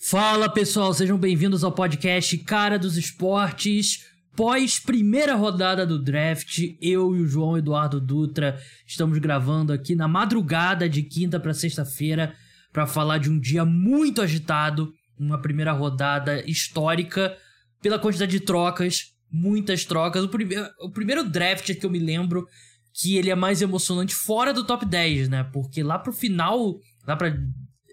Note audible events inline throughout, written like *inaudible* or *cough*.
Fala pessoal, sejam bem-vindos ao podcast Cara dos Esportes. Pós primeira rodada do draft, eu e o João Eduardo Dutra estamos gravando aqui na madrugada de quinta para sexta-feira para falar de um dia muito agitado, uma primeira rodada histórica pela quantidade de trocas, muitas trocas. O, prime o primeiro draft que eu me lembro que ele é mais emocionante fora do top 10, né? Porque lá pro final, lá pra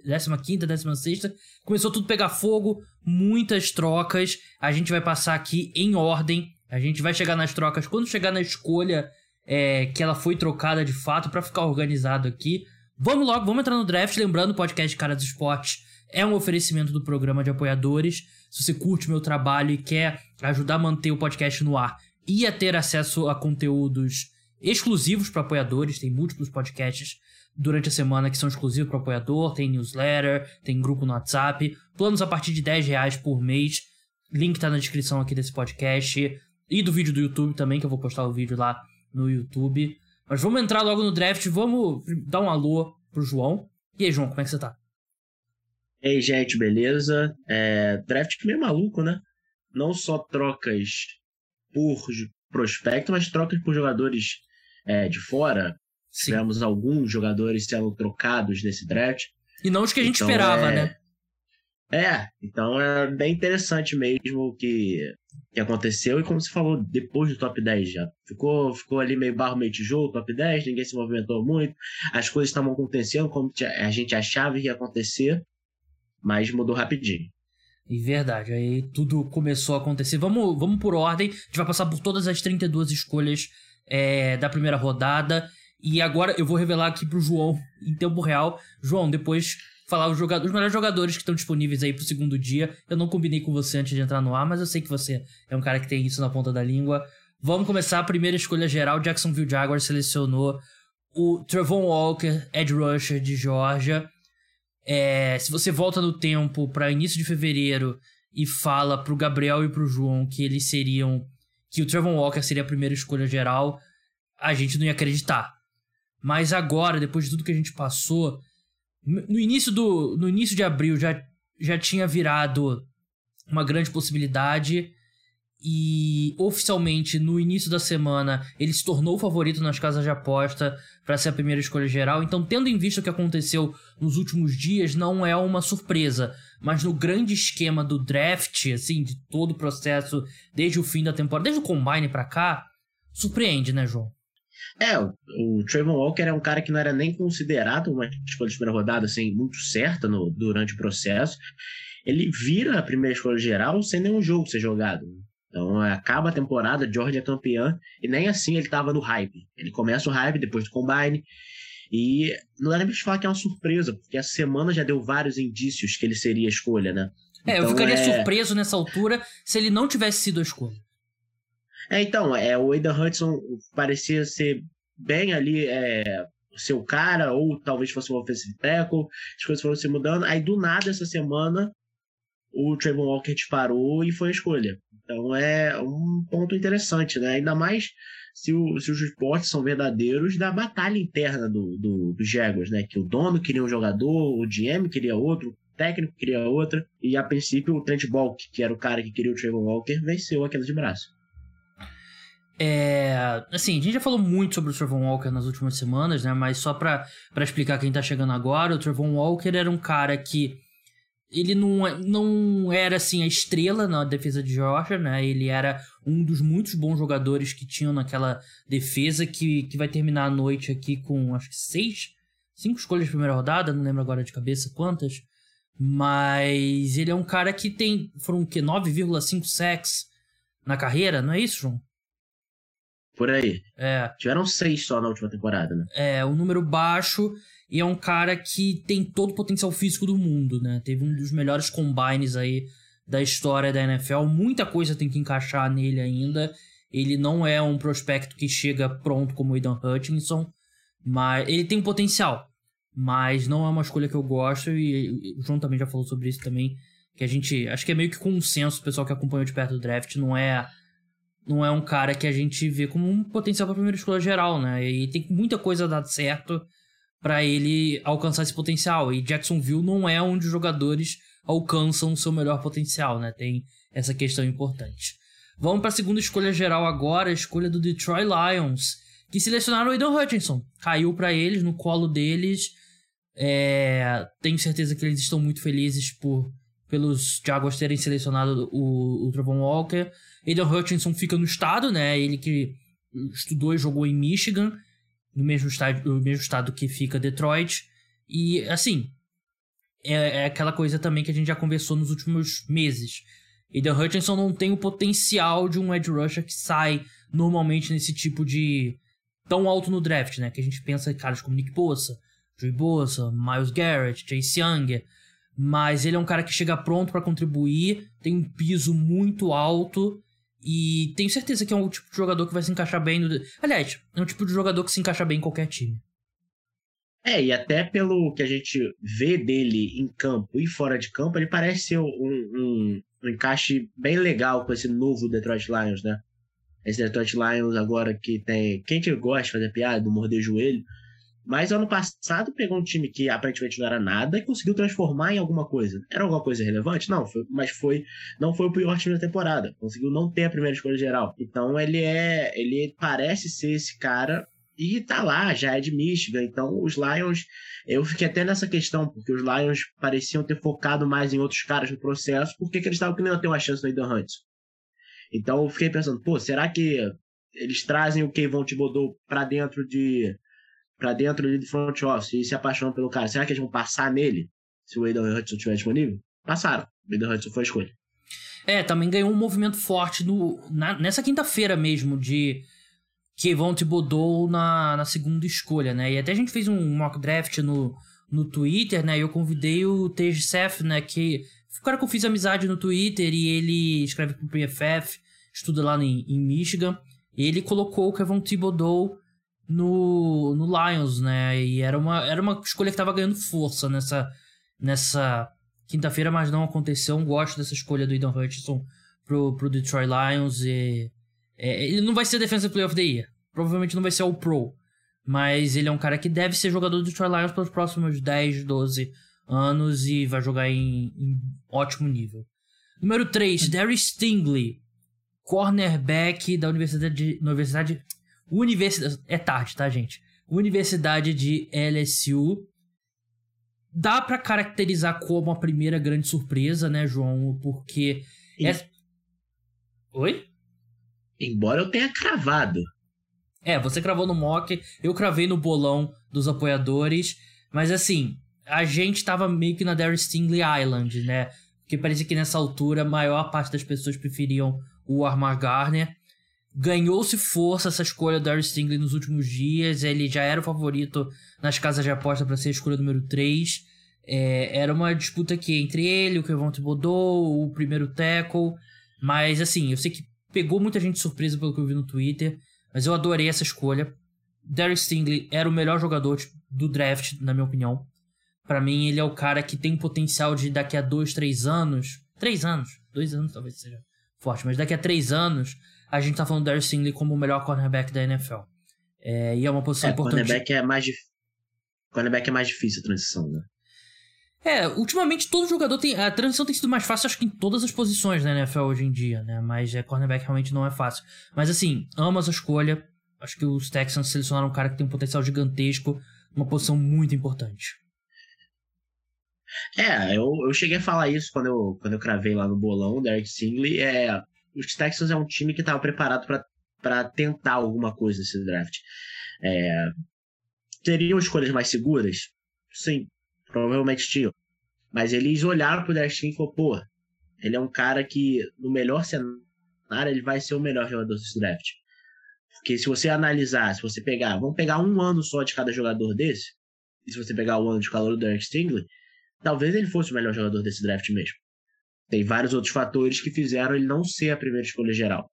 15 16 começou tudo a pegar fogo, muitas trocas. A gente vai passar aqui em ordem. A gente vai chegar nas trocas quando chegar na escolha é, que ela foi trocada de fato para ficar organizado aqui. Vamos logo, vamos entrar no draft. Lembrando, o podcast Cara dos Esportes é um oferecimento do programa de apoiadores. Se você curte meu trabalho e quer ajudar a manter o podcast no ar e a ter acesso a conteúdos exclusivos para apoiadores, tem múltiplos podcasts durante a semana que são exclusivos para apoiador, tem newsletter, tem grupo no WhatsApp, planos a partir de 10 reais por mês. Link tá na descrição aqui desse podcast e do vídeo do YouTube também, que eu vou postar o vídeo lá no YouTube. Mas vamos entrar logo no draft, vamos dar um alô pro João. E aí, João, como é que você tá? E aí, gente, beleza? É, draft que meio maluco, né? Não só trocas por prospecto, mas trocas por jogadores é, de fora. Sim. Tivemos alguns jogadores sendo trocados nesse draft. E não os que a gente então, esperava, é... né? É, então é bem interessante mesmo o que, que aconteceu. E como você falou, depois do top 10 já. Ficou, ficou ali meio barro, meio tijolo, top 10, ninguém se movimentou muito. As coisas estavam acontecendo como a gente achava que ia acontecer, mas mudou rapidinho. E verdade, aí tudo começou a acontecer. Vamos, vamos por ordem, a gente vai passar por todas as 32 escolhas é, da primeira rodada. E agora eu vou revelar aqui pro João, em tempo real. João, depois falar os, jogadores, os melhores jogadores que estão disponíveis aí pro segundo dia. Eu não combinei com você antes de entrar no ar, mas eu sei que você é um cara que tem isso na ponta da língua. Vamos começar a primeira escolha geral. Jacksonville Jaguars selecionou o Trevon Walker, Ed Rusher de Georgia. É, se você volta no tempo para início de fevereiro e fala pro Gabriel e pro João que eles seriam que o Trevor Walker seria a primeira escolha geral, a gente não ia acreditar. Mas agora, depois de tudo que a gente passou, no início, do, no início de abril já, já tinha virado uma grande possibilidade. E oficialmente, no início da semana, ele se tornou o favorito nas casas de aposta para ser a primeira escolha geral. Então, tendo em vista o que aconteceu nos últimos dias, não é uma surpresa. Mas no grande esquema do draft, assim, de todo o processo, desde o fim da temporada, desde o combine para cá, surpreende, né, João? É, o, Trayvon Walker é um cara que não era nem considerado uma escolha de primeira rodada, assim, muito certa no, durante o processo. Ele vira a primeira escolha geral sem nenhum jogo ser jogado. Então acaba a temporada, George é campeão, e nem assim ele estava no hype. Ele começa o hype depois do combine. E não dá nem pra falar que é uma surpresa, porque a semana já deu vários indícios que ele seria a escolha, né? É, então, eu ficaria é... surpreso nessa altura se ele não tivesse sido a escolha. É, então, é, o Aidan Hudson parecia ser bem ali, é, seu cara, ou talvez fosse um offensive tackle, as coisas foram se mudando. Aí, do nada, essa semana, o Trayvon Walker disparou e foi a escolha. Então é um ponto interessante, né? Ainda mais se, o, se os reportes são verdadeiros da batalha interna do, do, do Jaguars, né? Que o dono queria um jogador, o GM queria outro, o técnico queria outra, e a princípio o Trent Balk, que era o cara que queria o Trayvon Walker, venceu aquela de braço. É, assim, a gente já falou muito sobre o Trevon Walker nas últimas semanas, né? Mas só para explicar quem tá chegando agora, o Trevon Walker era um cara que ele não, é, não era assim a estrela na defesa de Georgia, né? Ele era um dos muitos bons jogadores que tinham naquela defesa que, que vai terminar a noite aqui com acho que seis, cinco escolhas de primeira rodada, não lembro agora de cabeça quantas. Mas ele é um cara que tem foram o que 9,5 sacks na carreira, não é isso, João? Por aí. É. Tiveram seis só na última temporada, né? É, um número baixo e é um cara que tem todo o potencial físico do mundo, né? Teve um dos melhores combines aí da história da NFL. Muita coisa tem que encaixar nele ainda. Ele não é um prospecto que chega pronto como o Aidan Hutchinson, mas ele tem um potencial. Mas não é uma escolha que eu gosto e o João também já falou sobre isso também, que a gente, acho que é meio que consenso, o pessoal que acompanhou de perto do draft, não é não é um cara que a gente vê como um potencial para primeira escolha geral, né? E tem muita coisa dado certo para ele alcançar esse potencial. E Jacksonville não é um dos jogadores alcançam o seu melhor potencial, né? Tem essa questão importante. Vamos para a segunda escolha geral agora, a escolha do Detroit Lions, que selecionaram o Aidan Hutchinson. Caiu para eles, no colo deles. É, tenho certeza que eles estão muito felizes por pelos Jaguars terem selecionado o, o Travon Walker. Aidan Hutchinson fica no estado, né? Ele que estudou e jogou em Michigan, no mesmo estado, no mesmo estado que fica Detroit. E, assim, é, é aquela coisa também que a gente já conversou nos últimos meses. Aidan Hutchinson não tem o potencial de um edge rusher que sai normalmente nesse tipo de... tão alto no draft, né? Que a gente pensa em caras como Nick Bosa, Joey Bosa, Miles Garrett, Chase Young mas ele é um cara que chega pronto para contribuir, tem um piso muito alto e tenho certeza que é um tipo de jogador que vai se encaixar bem no. Aliás, é um tipo de jogador que se encaixa bem em qualquer time. É, e até pelo que a gente vê dele em campo e fora de campo, ele parece ser um, um, um encaixe bem legal com esse novo Detroit Lions, né? Esse Detroit Lions agora que tem. Quem que gosta de fazer piada, do morder joelho, mas ano passado pegou um time que aparentemente não era nada e conseguiu transformar em alguma coisa. Era alguma coisa relevante? Não, foi, mas foi não foi o pior time da temporada. Conseguiu não ter a primeira escolha geral. Então ele é, ele parece ser esse cara e tá lá, já é de Michigan. Então os Lions, eu fiquei até nessa questão, porque os Lions pareciam ter focado mais em outros caras no processo, porque que eles estavam querendo ter uma chance no Aidan Hunt. Então eu fiquei pensando, pô, será que eles trazem o Kevon Thibodeau para dentro de para dentro ali do front office e se apaixonam pelo cara, será que eles vão passar nele se o Aidan Hudson estiver disponível? Passaram. O Aidan Hudson foi a escolha. É, também ganhou um movimento forte no, na, nessa quinta-feira mesmo de Kevon Thibodeau na, na segunda escolha, né? E até a gente fez um mock draft no, no Twitter, né? E eu convidei o Tej Seth, né? Que o cara que eu fiz amizade no Twitter e ele escreve pro PFF, estuda lá em, em Michigan. E ele colocou o Kevon Thibodeau no, no Lions, né? E era uma, era uma escolha que tava ganhando força nessa, nessa quinta-feira, mas não aconteceu. Eu gosto dessa escolha do Aidan Hutchinson pro, pro Detroit Lions. E, é, ele não vai ser Defensive Player of the Year. Provavelmente não vai ser o Pro. Mas ele é um cara que deve ser jogador do Detroit Lions pelos próximos 10, 12 anos e vai jogar em, em ótimo nível. Número 3, Darius Stingley, cornerback da Universidade, de, Universidade Universidade. É tarde, tá, gente? Universidade de LSU. Dá para caracterizar como a primeira grande surpresa, né, João? Porque. É... Oi? Embora eu tenha cravado. É, você cravou no mock, eu cravei no bolão dos apoiadores. Mas assim, a gente tava meio que na Darius Stingley Island, né? Porque parecia que nessa altura a maior parte das pessoas preferiam o Armar Garner. Ganhou-se força essa escolha do Darius Stingley nos últimos dias. Ele já era o favorito nas casas de aposta para ser a escolha número 3. É, era uma disputa aqui entre ele, o Kevon Thibodeau, o primeiro tackle. Mas assim, eu sei que pegou muita gente surpresa pelo que eu vi no Twitter. Mas eu adorei essa escolha. Darius Stingley era o melhor jogador do draft, na minha opinião. Para mim, ele é o cara que tem potencial de daqui a dois, três anos. Três anos? Dois anos talvez seja forte, mas daqui a três anos a gente tá falando do Darius Stingley como o melhor cornerback da NFL. É, e é uma posição é, importante. Cornerback é mais dif... cornerback é mais difícil a transição, né? É, ultimamente todo jogador tem. A transição tem sido mais fácil, acho que em todas as posições da NFL hoje em dia, né? Mas é, cornerback realmente não é fácil. Mas assim, amo essa escolha. Acho que os Texans selecionaram um cara que tem um potencial gigantesco, uma posição muito importante. É, eu, eu cheguei a falar isso quando eu, quando eu cravei lá no bolão, Derek Singley. É, os Texans é um time que estava preparado para tentar alguma coisa nesse draft. É, teriam escolhas mais seguras? Sim, provavelmente tinham. Mas eles olharam pro Derek e falaram, pô, ele é um cara que, no melhor cenário, ele vai ser o melhor jogador desse draft. Porque se você analisar, se você pegar, vamos pegar um ano só de cada jogador desse, e se você pegar o ano de calor do Derek Stingley, talvez ele fosse o melhor jogador desse draft mesmo. Tem vários outros fatores que fizeram ele não ser a primeira escolha geral.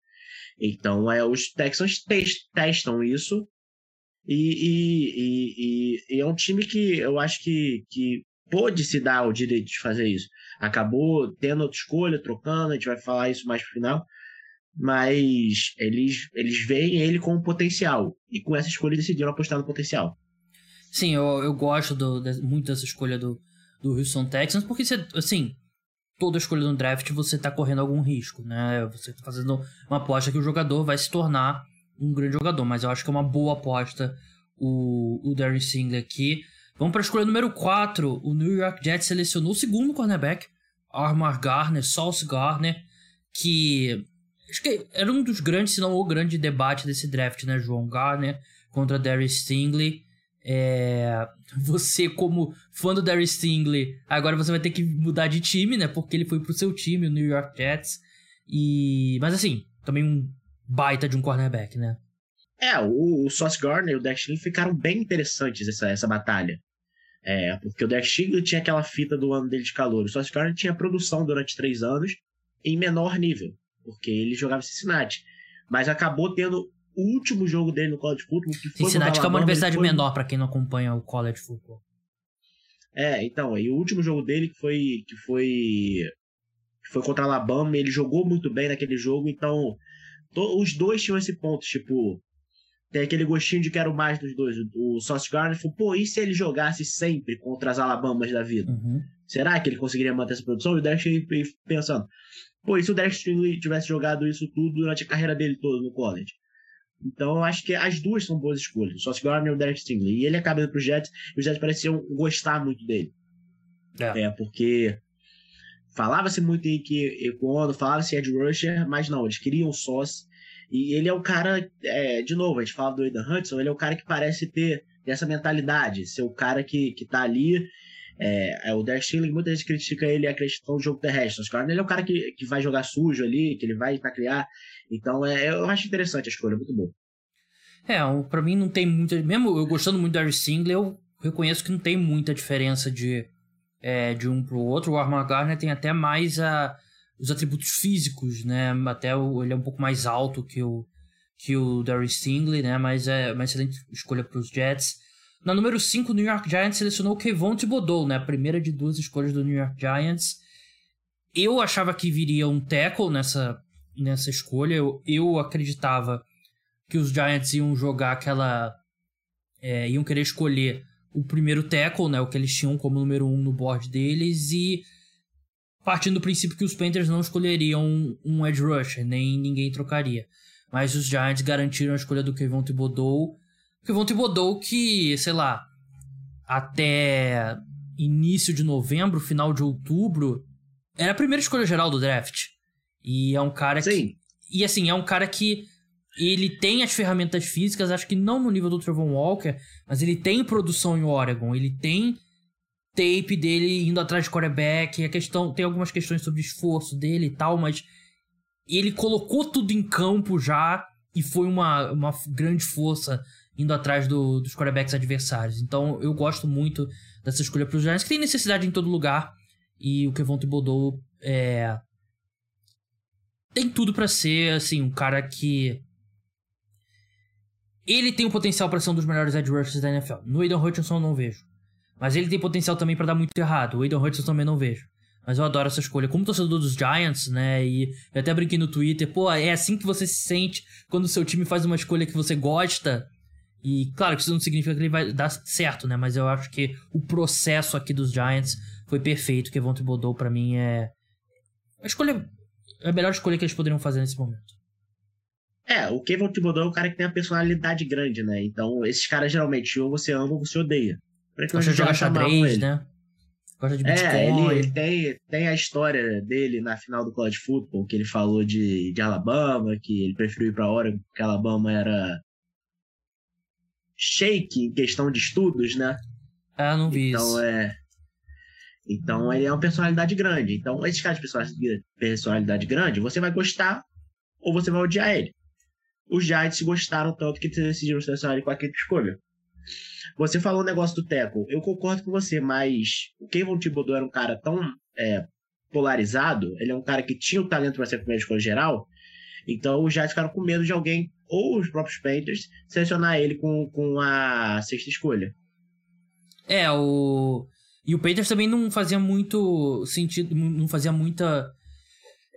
Então, é, os Texans testam isso. E, e, e, e, é um time que eu acho que, que pôde se dar o direito de fazer isso. Acabou tendo outra escolha, trocando, a gente vai falar isso mais pro final. Mas eles, eles veem ele com potencial. E com essa escolha decidiram apostar no potencial. Sim, eu, eu gosto do, muito dessa escolha do, do Houston Texans, porque, assim, toda escolha no draft você tá correndo algum risco, né? Você tá fazendo uma aposta que o jogador vai se tornar um grande jogador, mas eu acho que é uma boa aposta o, o Darius Singler aqui. Vamos para a escolha número 4. O New York Jets selecionou o segundo cornerback, Armar Garner, Sauce Garner, que acho que era um dos grandes, se não o grande debate desse draft, né? João Garner contra Darius Stingley. É... Você, como fã do Darius Stingley, agora você vai ter que mudar de time, né? Porque ele foi pro seu time, o New York Jets. E... Mas assim, também um baita de um cornerback, né? É, o, o Sauce Gardner e o Dex ficaram bem interessantes essa, essa batalha. É, porque o Dex tinha aquela fita do ano dele de calor. O Sauce Gardner tinha produção durante três anos em menor nível, porque ele jogava Cincinnati. Mas acabou tendo o último jogo dele no college football, que foi Cincinnati, que é uma universidade foi... menor para quem não acompanha o college football. É, então, e o último jogo dele que foi que foi que foi contra Alabama, ele jogou muito bem naquele jogo, então to, os dois tinham esse ponto, tipo, tem aquele gostinho de quero mais dos dois. O Sauce Gardner falou, pô, e se ele jogasse sempre contra as Alabamas da vida? Uhum. Será que ele conseguiria manter essa produção? E o Derek pensando, pô, e se o Stringley tivesse jogado isso tudo durante a carreira dele toda no college? Então eu acho que as duas são boas escolhas, o Sauce Gardner e o Derek Stingley. E ele acaba indo pro Jets, e os Jets pareciam gostar muito dele. É, é porque falava-se muito em que Econo, falava-se Ed Rusher, mas não, eles queriam o Sauce. E ele é o cara, é, de novo, a gente fala do Aidan Hudson, ele é o cara que parece ter essa mentalidade, ser o cara que, que tá ali. É, é o Derek Stingley, muita gente critica ele a questão jogo terrestre. Caras, ele é o cara que, que vai jogar sujo ali, que ele vai criar. Então, é, eu acho interessante a escolha, muito bom. É, para mim não tem muita. Mesmo eu gostando muito do Derek Stingley, eu reconheço que não tem muita diferença de, é, de um pro outro. O Armand Gardner tem até mais a os atributos físicos, né? Até o, ele é um pouco mais alto que o que o Darius Stingley, né? Mas é uma excelente escolha para os Jets. Na número 5, o New York Giants selecionou o Kevon Thibodeau, né? A primeira de duas escolhas do New York Giants. Eu achava que viria um tackle nessa, nessa escolha. Eu, eu acreditava que os Giants iam jogar aquela... É, iam querer escolher o primeiro tackle, né? O que eles tinham como número 1 um no board deles. E partindo do princípio que os Panthers não escolheriam um, edge rusher, nem ninguém trocaria. Mas os Giants garantiram a escolha do Kevon Thibodeau. Kevon Thibodeau que, sei lá, até início de novembro, final de outubro, era a primeira escolha geral do draft. E é um cara Sim. que... E assim, é um cara que ele tem as ferramentas físicas, acho que não no nível do Trevor Walker, mas ele tem produção em Oregon, ele tem tape dele indo atrás de quarterback. A questão, tem algumas questões sobre esforço dele e tal, mas ele colocou tudo em campo já e foi uma, uma grande força indo atrás do, dos quarterbacks adversários. Então eu gosto muito dessa escolha para os Giants, que tem necessidade em todo lugar. E o Kevon Thibodeau é... tem tudo para ser assim um cara que ele tem o potencial para ser um dos melhores edge rushers da NFL. No Aidan Hutchinson eu não vejo. Mas ele tem potencial também para dar muito errado. O Aiden Hudson também não vejo. Mas eu adoro essa escolha. Como torcedor dos Giants, né? E eu até brinquei no Twitter, pô, é assim que você se sente quando o seu time faz uma escolha que você gosta. E claro que isso não significa que ele vai dar certo, né? Mas eu acho que o processo aqui dos Giants foi perfeito. Que Evonte Bodou para mim é a escolha é a melhor escolha que eles poderiam fazer nesse momento. É, o Kevin Thibodeau é um cara que tem uma personalidade grande, né? Então, esses caras geralmente ou você ama ou você odeia. Gosta de jogar xadrez, né? Gosta de Bitcoin. É, ele, ele, tem, tem a história dele na final do college football, que ele falou de, de Alabama, que ele preferiu ir pra Oregon porque Alabama era shake em questão de estudos, né? Ah, não vi então, isso. É... Então ele é uma personalidade grande. Então, esses caras de personalidade grande, você vai gostar ou você vai odiar ele. Os Giants gostaram tanto que decidiram selecionar ele com a quinta escolha. Você falou o negócio do Teco. Eu concordo com você, mas o Kevin Thibodeau era um cara tão é, polarizado. Ele é um cara que tinha o talento para ser a primeira escolha geral. Então os Giants ficaram com medo de alguém, ou os próprios Panthers, selecionar ele com, com a sexta escolha. É, o. E o Panthers também não fazia muito sentido, não fazia muita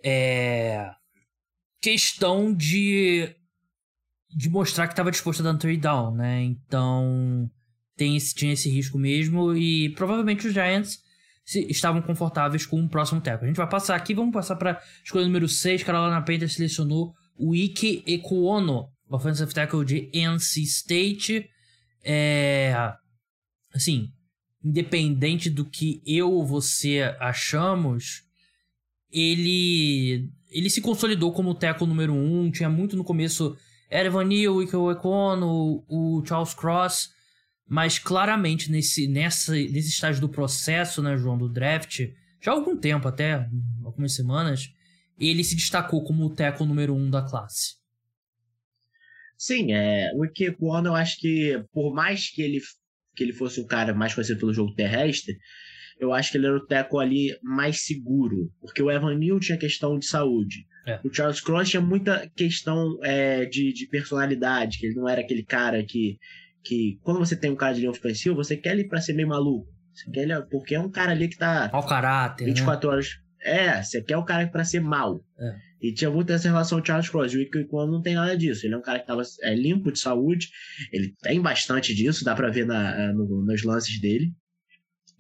é, questão de de mostrar que estava disposto a dar um trade down, né? Então tem esse, tinha esse risco mesmo e provavelmente os Giants se estavam confortáveis com o próximo tackle. A gente vai passar aqui, vamos passar para escolha número 6. Carolina Panthers selecionou o Ike Ekuono, offensive tackle de NC State. É, assim, independente do que eu ou você achamos, ele ele se consolidou como tackle número 1, um, tinha muito no começo Evan Neal, Ike Ekuono, o Charles Cross, mas claramente nesse, nessa, nesse estágio do processo, né, João, do draft, já há algum tempo, até algumas semanas, ele se destacou como o tackle número um da classe. Sim, é, o Ike Kwon, eu acho que por mais que ele, que ele fosse o cara mais conhecido pelo jogo terrestre, eu acho que ele era o tackle ali mais seguro, porque o Evan Neal tinha questão de saúde. É. O Charles Cross tinha muita questão é, de, de personalidade, que ele não era aquele cara que que quando você tem um cara de linha ofensiva, você quer ele para ser meio maluco. Você quer ele, porque é um cara ali que tá. Mau caráter. 24 né? horas. É, você quer o cara para ser mal. É. E tinha muita essa relação com o Charles Cross. E o quando não tem nada disso. Ele é um cara que tava é, limpo de saúde. Ele tem bastante disso, dá para ver na, no, nos lances dele.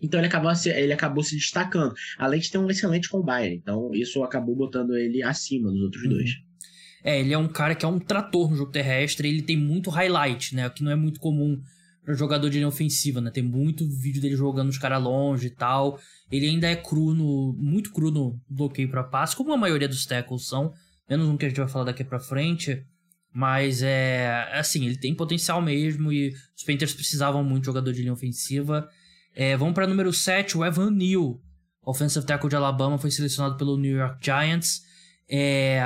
Então ele acabou, se, ele acabou se destacando. Além de ter um excelente combine. Então isso acabou botando ele acima dos outros uhum. dois. É, ele é um cara que é um trator no jogo terrestre, ele tem muito highlight, né? O que não é muito comum jogador de linha ofensiva, né? Tem muito vídeo dele jogando os caras longe e tal. Ele ainda é cru no. muito cru no bloqueio para passe, como a maioria dos tackles são, menos um que a gente vai falar daqui para frente. Mas é. Assim, ele tem potencial mesmo e os Panthers precisavam muito de jogador de linha ofensiva. É, vamos para número 7, o Evan Neal, offensive tackle de Alabama, foi selecionado pelo New York Giants. É,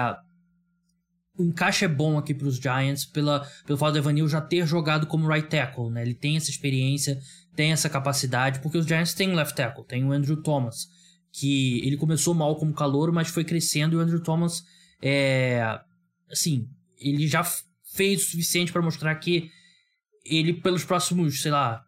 o encaixe é bom aqui para os Giants pela, pelo fato do Evanil já ter jogado como right tackle, né? Ele tem essa experiência, tem essa capacidade, porque os Giants têm um left tackle, tem o Andrew Thomas, que ele começou mal como calor, mas foi crescendo e o Andrew Thomas é assim, ele já fez o suficiente para mostrar que ele pelos próximos, sei lá,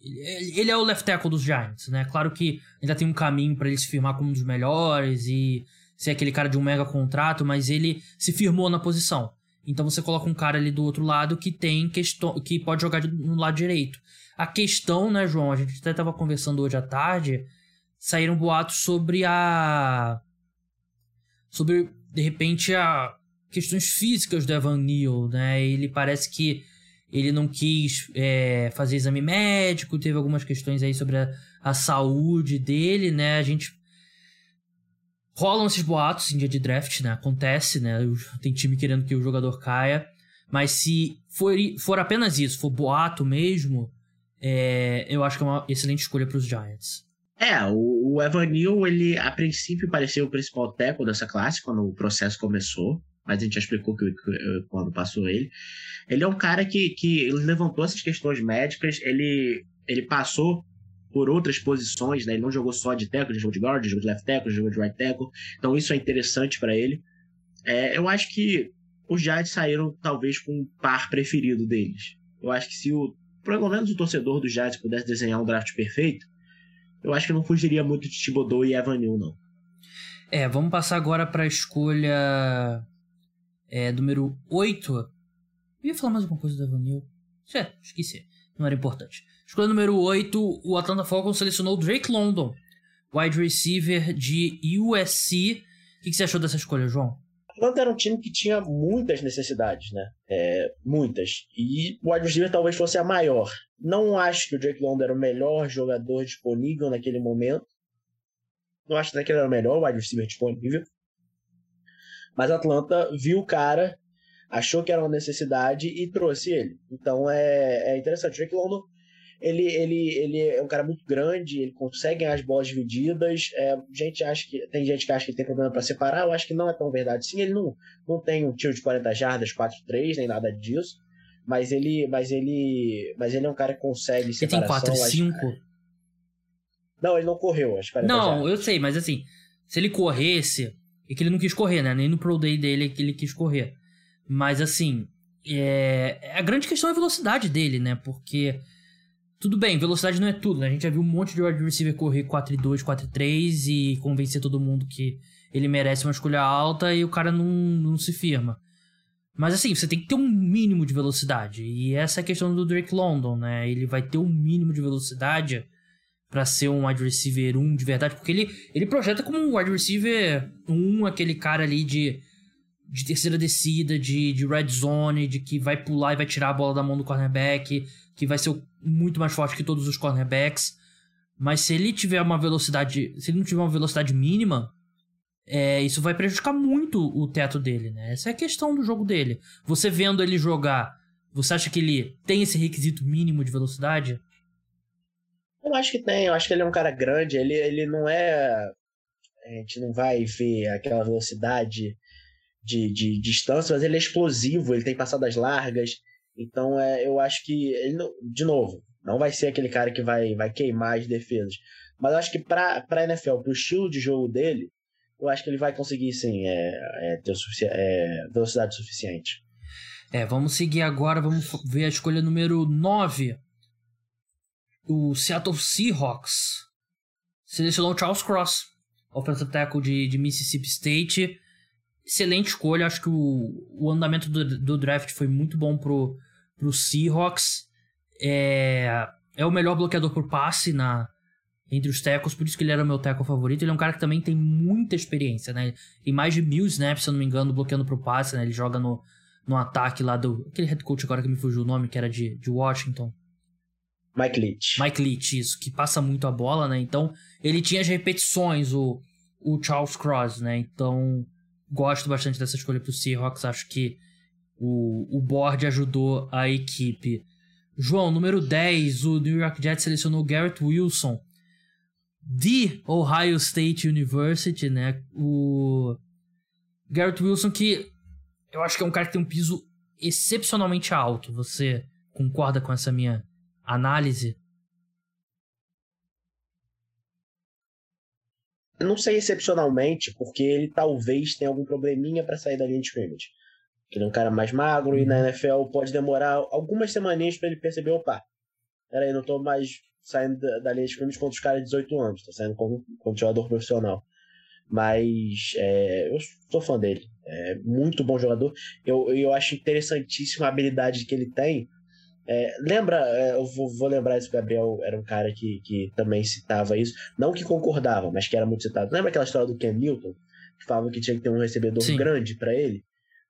ele é o left tackle dos Giants, né? Claro que ainda tem um caminho para ele se firmar como um dos melhores e ser aquele cara de um mega contrato, mas ele se firmou na posição. Então você coloca um cara ali do outro lado que tem questão, que pode jogar no lado direito. A questão, né, João, a gente até estava conversando hoje à tarde, saíram boatos sobre a sobre de repente a questões físicas do Evan Neal, né? Ele parece que ele não quis é, fazer exame médico, teve algumas questões aí sobre a, a saúde dele, né? A gente rolam esses boatos em dia de draft, né? Acontece, né? Tem time querendo que o jogador caia. Mas se for, for apenas isso, for boato mesmo, é, eu acho que é uma excelente escolha para os Giants. É, o, o Evan Neal, ele a princípio parecia o principal tackle dessa classe quando o processo começou, mas a gente já explicou que, que, quando passou ele. Ele é um cara que, que levantou essas questões médicas, ele, ele passou por outras posições, né? Ele não jogou só de tackle, ele jogou de guard, jogou de left tackle, jogou de right tackle. Então isso é interessante para ele. É, eu acho que os Giants saíram talvez com o par preferido deles. Eu acho que se o pelo menos o torcedor dos Giants pudesse desenhar um draft perfeito, eu acho que não fugiria muito de Thibodeau e Evan não. É, vamos passar agora para a escolha é, número 8. Eu ia falar mais alguma coisa do Evan Neal. É, esqueci. Não era importante. Escolha número 8, o Atlanta Falcons selecionou Drake London, wide receiver de USC. O que, você achou dessa escolha, João? Atlanta era um time que tinha muitas necessidades, né? É, muitas. E o wide receiver talvez fosse a maior. Não acho que o Drake London era o melhor jogador disponível naquele momento. Não acho que ele era o melhor wide receiver disponível. Mas Atlanta viu o cara, achou que era uma necessidade e trouxe ele. Então é, é interessante. O Drake London ele, ele, ele é um cara muito grande, ele consegue ganhar as bolas divididas. É, gente acha que tem gente que acha que tem problema para separar, eu acho que não é tão verdade. Sim, ele não, não tem um tiro de 40 jardas, 4-3, nem nada disso. Mas ele, mas ele, mas ele é um cara que consegue separação. Ele tem 4 5. Não, ele não correu, acho que Não, jardas. eu sei, mas assim, se ele corresse, é que ele não quis correr, né? Nem no Pro Day dele é que ele quis correr. Mas assim, é... a grande questão é a velocidade dele, né? Porque tudo bem, velocidade não é tudo, né? A gente já viu um monte de wide receiver correr 4-2, 4-3 e convencer todo mundo que ele merece uma escolha alta e o cara não, não se firma. Mas assim, você tem que ter um mínimo de velocidade. E essa é a questão do Drake London, né? Ele vai ter um mínimo de velocidade para ser um wide receiver 1 de verdade, porque ele, ele projeta como um wide receiver 1, aquele cara ali de, de terceira descida, de, de red zone, de que vai pular e vai tirar a bola da mão do cornerback, que vai ser muito mais forte que todos os cornerbacks. Mas se ele tiver uma velocidade, se ele não tiver uma velocidade mínima, é, isso vai prejudicar muito o teto dele, né? Essa é a questão do jogo dele. Você vendo ele jogar, você acha que ele tem esse requisito mínimo de velocidade? Eu acho que tem, eu acho que ele é um cara grande, ele, ele não é. A gente não vai ver aquela velocidade de, de, de distância, mas ele é explosivo, ele tem passadas largas. Então é, eu acho que ele, de novo, não vai ser aquele cara que vai, vai queimar as defesas. Mas eu acho que para a NFL, para o estilo de jogo dele, eu acho que ele vai conseguir sim é, é, ter é, velocidade suficiente. É, vamos seguir agora, vamos ver a escolha número 9 o Seattle Seahawks selecionou Charles Cross, offensive tackle de, de Mississippi State. Excelente escolha, acho que o, o andamento do, do draft foi muito bom pro, pro Seahawks. É, é o melhor bloqueador por passe na, entre os tackles, por isso que ele era o meu tackle favorito. Ele é um cara que também tem muita experiência, né? Tem mais de mil snaps, se eu não me engano, bloqueando pro passe, né? Ele joga no, no ataque lá do... Aquele head coach agora que me fugiu o nome, que era de, de Washington. Mike Leach. Mike Leach, isso, que passa muito a bola, né? Então, ele tinha as repetições, o, o Charles Cross, né? Então, gosto bastante dessa escolha pro Seahawks. Acho que o, o board ajudou a equipe. João, número 10, o New York Jets selecionou Garrett Wilson de Ohio State University, né? O Garrett Wilson que eu acho que é um cara que tem um piso excepcionalmente alto. Você concorda com essa minha análise? Não sei excepcionalmente, porque ele talvez tenha algum probleminha para sair da linha de scrimmage. Ele é um cara mais magro uhum. e na NFL pode demorar algumas semaninhas para ele perceber, opa, peraí, não tô mais saindo da, linha de scrimmage contra os caras de 18 anos, tô saindo como, como jogador profissional. Mas é, eu sou fã dele. É muito bom jogador. Eu, eu acho interessantíssima a habilidade que ele tem é, lembra, é, eu vou, vou, lembrar isso, Gabriel era um cara que, que também citava isso, não que concordava, mas que era muito citado. Lembra aquela história do Ken Newton, que falava que tinha que ter um recebedor Sim. grande para ele,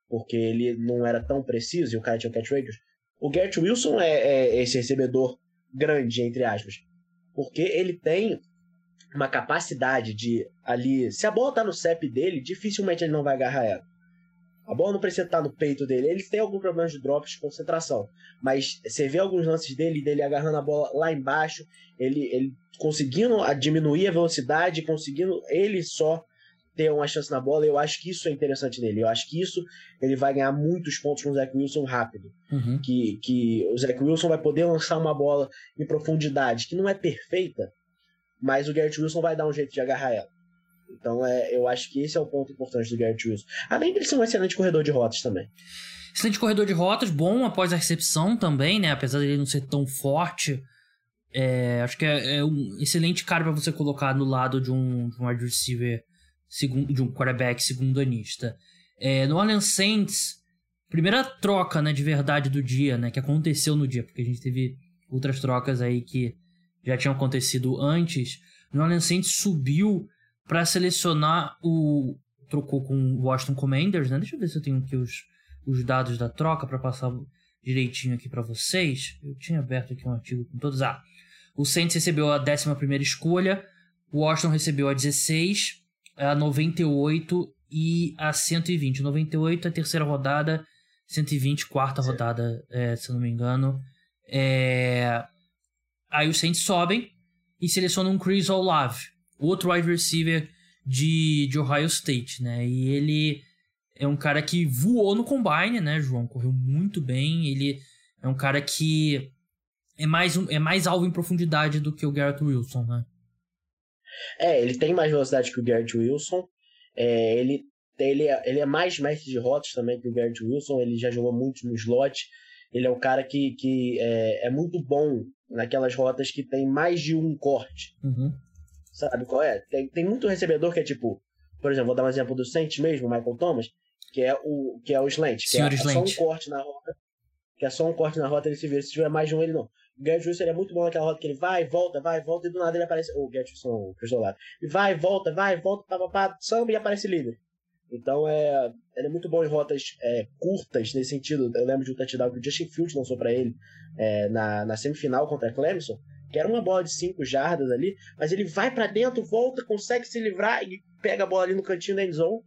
porque ele não era tão preciso e o cara tinha um catch radius? O Garrett Wilson é, é esse recebedor grande, entre aspas, porque ele tem uma capacidade de ali, se a bola tá no CEP dele, dificilmente ele não vai agarrar ela. A bola não precisa estar no peito dele. Ele tem algum problema de drops de concentração. Mas você vê alguns lances dele, dele agarrando a bola lá embaixo, ele, ele conseguindo diminuir a velocidade, conseguindo ele só ter uma chance na bola. Eu acho que isso é interessante nele. Eu acho que isso ele vai ganhar muitos pontos com o Zach Wilson rápido. Uhum. Que, que o Zach Wilson vai poder lançar uma bola em profundidade, que não é perfeita, mas o Garrett Wilson vai dar um jeito de agarrar ela. Então é, eu acho que esse é o ponto importante do Garrett Wilson. Além de ele ser um excelente corredor de rotas também. Excelente corredor de rotas, bom após a recepção também, né? Apesar dele não ser tão forte. É, acho que é, é, um excelente cara para você colocar no lado de um, de um wide receiver, segundo, de um quarterback segundanista. É, no Orleans Saints, primeira troca né, de verdade do dia, né? Que aconteceu no dia, porque a gente teve outras trocas aí que já tinham acontecido antes. No Orleans Saints subiu para selecionar o. Trocou com o Washington Commanders, né? Deixa eu ver se eu tenho aqui os, os dados da troca para passar direitinho aqui para vocês. Eu tinha aberto aqui um artigo com todos. Ah, o Saints recebeu a 11 escolha, o Washington recebeu a 16, a 98 e a 120. 98 a terceira rodada, 120 quarta Sim. rodada, é, se eu não me engano. É... Aí os Saints sobem e selecionam um Chris Olave outro wide receiver de, de Ohio State, né? E ele é um cara que voou no combine, né, João? Correu muito bem. Ele é um cara que é mais, um, é mais alvo em profundidade do que o Garrett Wilson, né? É, ele tem mais velocidade que o Garrett Wilson. É, ele, ele, é, ele é mais mestre de rotas também que o Garrett Wilson. Ele já jogou muito no slot. Ele é um cara que, que é, é muito bom naquelas rotas que tem mais de um corte. Uhum. Sabe qual é? Tem, tem muito recebedor que é tipo, por exemplo, vou dar um exemplo do Saints mesmo, Michael Thomas, que é o, que é o slant, que é, é, só um corte na rota. Que é só um corte na rota, ele se vê. Se tiver mais de um, ele não. O Garrett Wilson é muito bom naquela rota que ele vai, volta, vai, volta, e do nada ele aparece. O Garrett Wilson, o Chris Olave. Vai, volta, vai, volta, pá, pá, pá, samba e aparece livre. Então é, ele é muito bom em rotas é, curtas nesse sentido. Eu lembro de um touchdown que o Justin Fields lançou para ele é, na, na semifinal contra a Clemson, que era uma bola de 5 jardas ali, mas ele vai para dentro, volta, consegue se livrar e pega a bola ali no cantinho da end zone.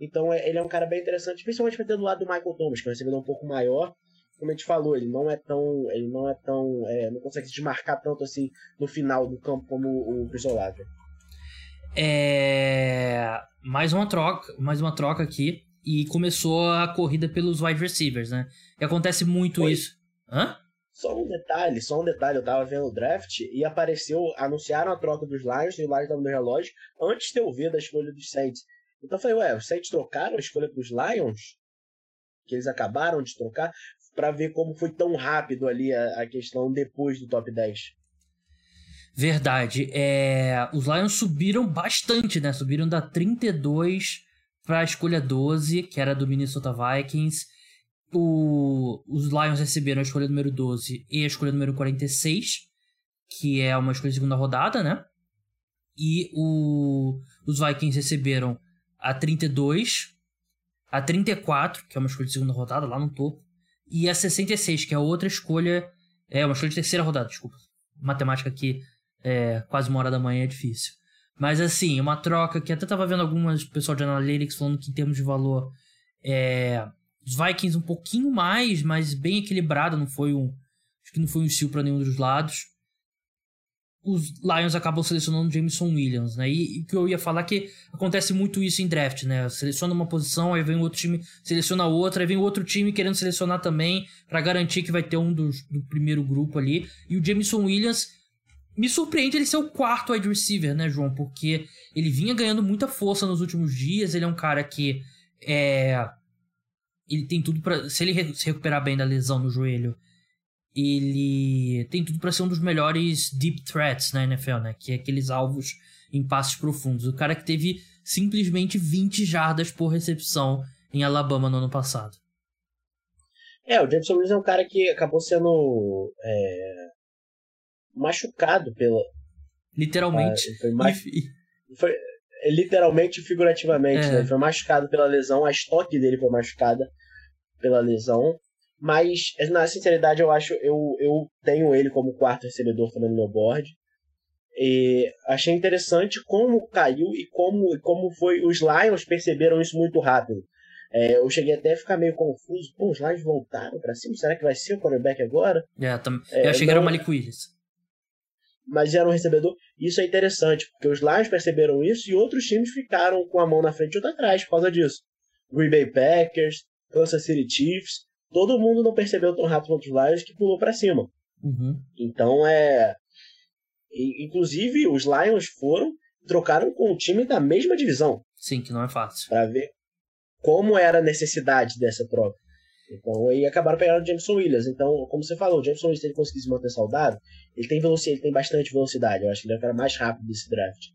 Então é, ele é um cara bem interessante, principalmente para ter do lado do Michael Thomas, que é um recebedor um pouco maior. Como a gente falou, ele não é tão. Ele não é tão. É, não consegue se desmarcar tanto assim no final do campo como o Chris Olave. É... Mais uma troca, mais uma troca aqui. E começou a corrida pelos wide receivers, né? E acontece muito Oi. isso. Hã? Só um detalhe, só um detalhe, eu tava vendo o draft e apareceu, anunciaram a troca dos Lions, e o Lions tava no relógio, antes de eu ver da escolha dos Saints. Então eu falei, ué, os Saints trocaram a escolha dos Lions? Que eles acabaram de trocar, para ver como foi tão rápido ali a, a questão depois do top 10. Verdade. É, os Lions subiram bastante, né? Subiram da 32 para a escolha 12, que era do Minnesota Vikings. O, os Lions receberam a escolha número 12 e a escolha número 46, que é uma escolha de segunda rodada, né? E o, os Vikings receberam a 32, a 34, que é uma escolha de segunda rodada, lá no topo, e a 66, que é outra escolha. É uma escolha de terceira rodada, desculpa. Matemática aqui é, quase uma hora da manhã é difícil. Mas assim, uma troca que até tava vendo algumas pessoal de Analytics falando que em termos de valor é, os Vikings um pouquinho mais, mas bem equilibrado, não foi um acho que não foi um estilo para nenhum dos lados. Os Lions acabam selecionando Jameson Williams, né? E, o que eu ia falar é que acontece muito isso em draft, né? Seleciona uma posição, aí vem outro time, seleciona outra, aí vem outro time querendo selecionar também para garantir que vai ter um dos, do primeiro grupo ali. E o Jameson Williams me surpreende ele ser o quarto wide receiver, né, João? Porque ele vinha ganhando muita força nos últimos dias. Ele é um cara que é. Ele tem tudo para Se ele se recuperar bem da lesão no joelho, ele tem tudo para ser um dos melhores deep threats na NFL, né? Que é aqueles alvos em passes profundos. O cara que teve simplesmente 20 jardas por recepção em Alabama no ano passado. É, o Jameson Williams é um cara que acabou sendo é, machucado pela. Literalmente. Ah, foi, mais, *laughs* foi é, literalmente e figurativamente, é. né? Foi machucado pela lesão, a estoque dele foi machucada pela lesão. Mas, na sinceridade, eu acho eu, eu tenho ele como quarto recebedor também no meu board. E achei interessante como caiu e como, como foi. Os Lions perceberam isso muito rápido. É, eu cheguei até a ficar meio confuso. Pô, os Lions voltaram para cima? Será que vai ser o quarterback agora? É, tam... é, eu achei que era o Malik Willis mas era um recebedor. Isso é interessante, porque os Lions perceberam isso e outros times ficaram com a mão na frente e outra atrás por causa disso. Green Bay Packers, Kansas City Chiefs, todo mundo não percebeu tão rápido quanto os Lions que pulou para cima. Uhum. Então é. Inclusive, os Lions foram trocaram com o time da mesma divisão. Sim, que não é fácil. Para ver como era a necessidade dessa troca. Então, aí acabaram pegando o Jameson Williams. Então, como você falou, o Jameson Williams, se ele conseguir se manter saudável, ele tem velocidade, ele tem bastante velocidade. Eu acho que ele é o cara mais rápido desse draft.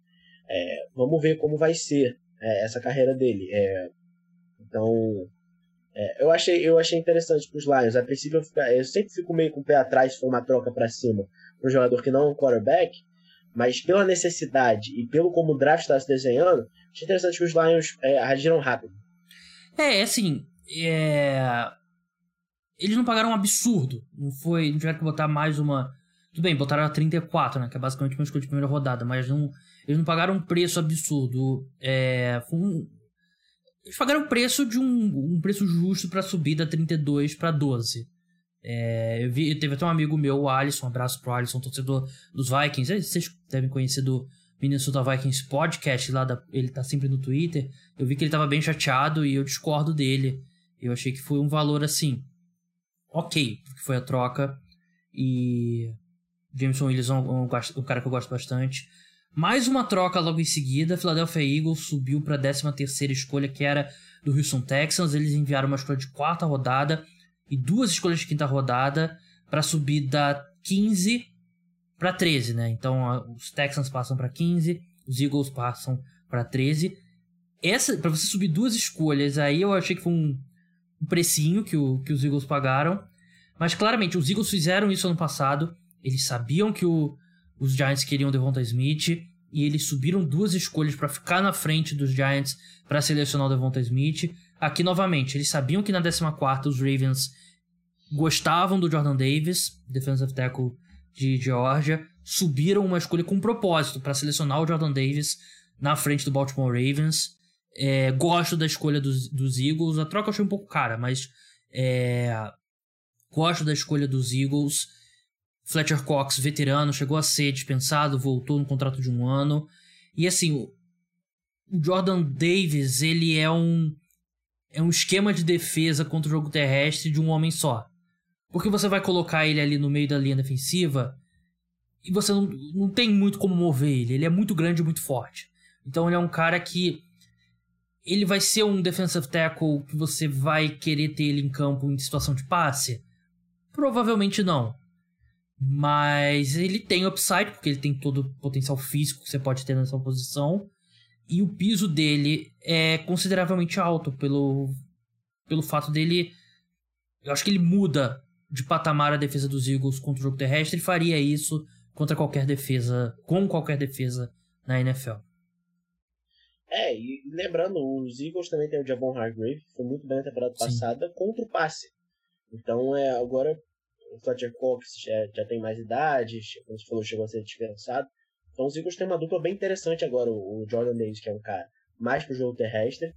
É, vamos ver como vai ser é, essa carreira dele. É, então, é, eu, achei, eu achei interessante para os Lions. A princípio, eu, fico, eu, sempre fico meio com o pé atrás se for uma troca para cima para um jogador que não é um quarterback, mas pela necessidade e pelo como o draft está se desenhando, achei interessante que os Lions é, agiram rápido. É, assim, é eles não pagaram um absurdo. Não foi. Não tiveram que botar mais uma. Tudo bem, botaram a 34, né? Que é basicamente uma escolha de primeira rodada, mas não, eles não pagaram um preço absurdo. É, um, eles pagaram o preço de um, um preço justo para subir da 32 para 12. É, eu vi, teve até um amigo meu, o Alisson, um abraço pro Alisson, torcedor dos Vikings. Vocês devem conhecer do Minnesota Vikings Podcast, lá da, ele tá sempre no Twitter. Eu vi que ele tava bem chateado e eu discordo dele. Eu achei que foi um valor assim ok, porque foi a troca. E Jameson Williams é um, um, cara que eu gosto bastante. Mais uma troca logo em seguida, Philadelphia Eagles subiu para a 13 terceira escolha, que era do Houston Texans. Eles enviaram uma escolha de quarta rodada e duas escolhas de quinta rodada para subir da 15 para 13, né? Então os Texans passam para 15, os Eagles passam para 13. Essa, para você subir duas escolhas, aí eu achei que foi um, o precinho que, o, que os Eagles pagaram. Mas claramente, os Eagles fizeram isso ano passado. Eles sabiam que o, os Giants queriam Devonta Smith e eles subiram duas escolhas para ficar na frente dos Giants para selecionar o Devonta Smith. Aqui novamente, eles sabiam que na 14 os Ravens gostavam do Jordan Davis, defensive tackle de Georgia, subiram uma escolha com propósito para selecionar o Jordan Davis na frente do Baltimore Ravens. É, gosto da escolha dos, dos Eagles. A troca eu achei um pouco cara, mas é, gosto da escolha dos Eagles. Fletcher Cox, veterano, chegou a ser dispensado, voltou no contrato de um ano. E assim, o Jordan Davis, ele é um é um esquema de defesa contra o jogo terrestre de um homem só. Porque você vai colocar ele ali no meio da linha defensiva e você não, não tem muito como mover ele. Ele é muito grande e muito forte. Então ele é um cara que. Ele vai ser um defensive tackle que você vai querer ter ele em campo em situação de passe? Provavelmente não. Mas ele tem upside, porque ele tem todo o potencial físico que você pode ter nessa posição. E o piso dele é consideravelmente alto pelo, pelo fato dele. Eu acho que ele muda de patamar a defesa dos Eagles contra o jogo terrestre. Ele faria isso contra qualquer defesa, com qualquer defesa na NFL. É, e lembrando, os Eagles também tem o Javon Hargrave, que foi muito bem na temporada Sim. passada, contra o passe. Então, é, agora o Fletcher Cox já, já tem mais idade, como você falou, chegou a ser dispensado. Então os Eagles têm uma dupla bem interessante agora, o, Jordan Davis, que é um cara mais pro jogo terrestre,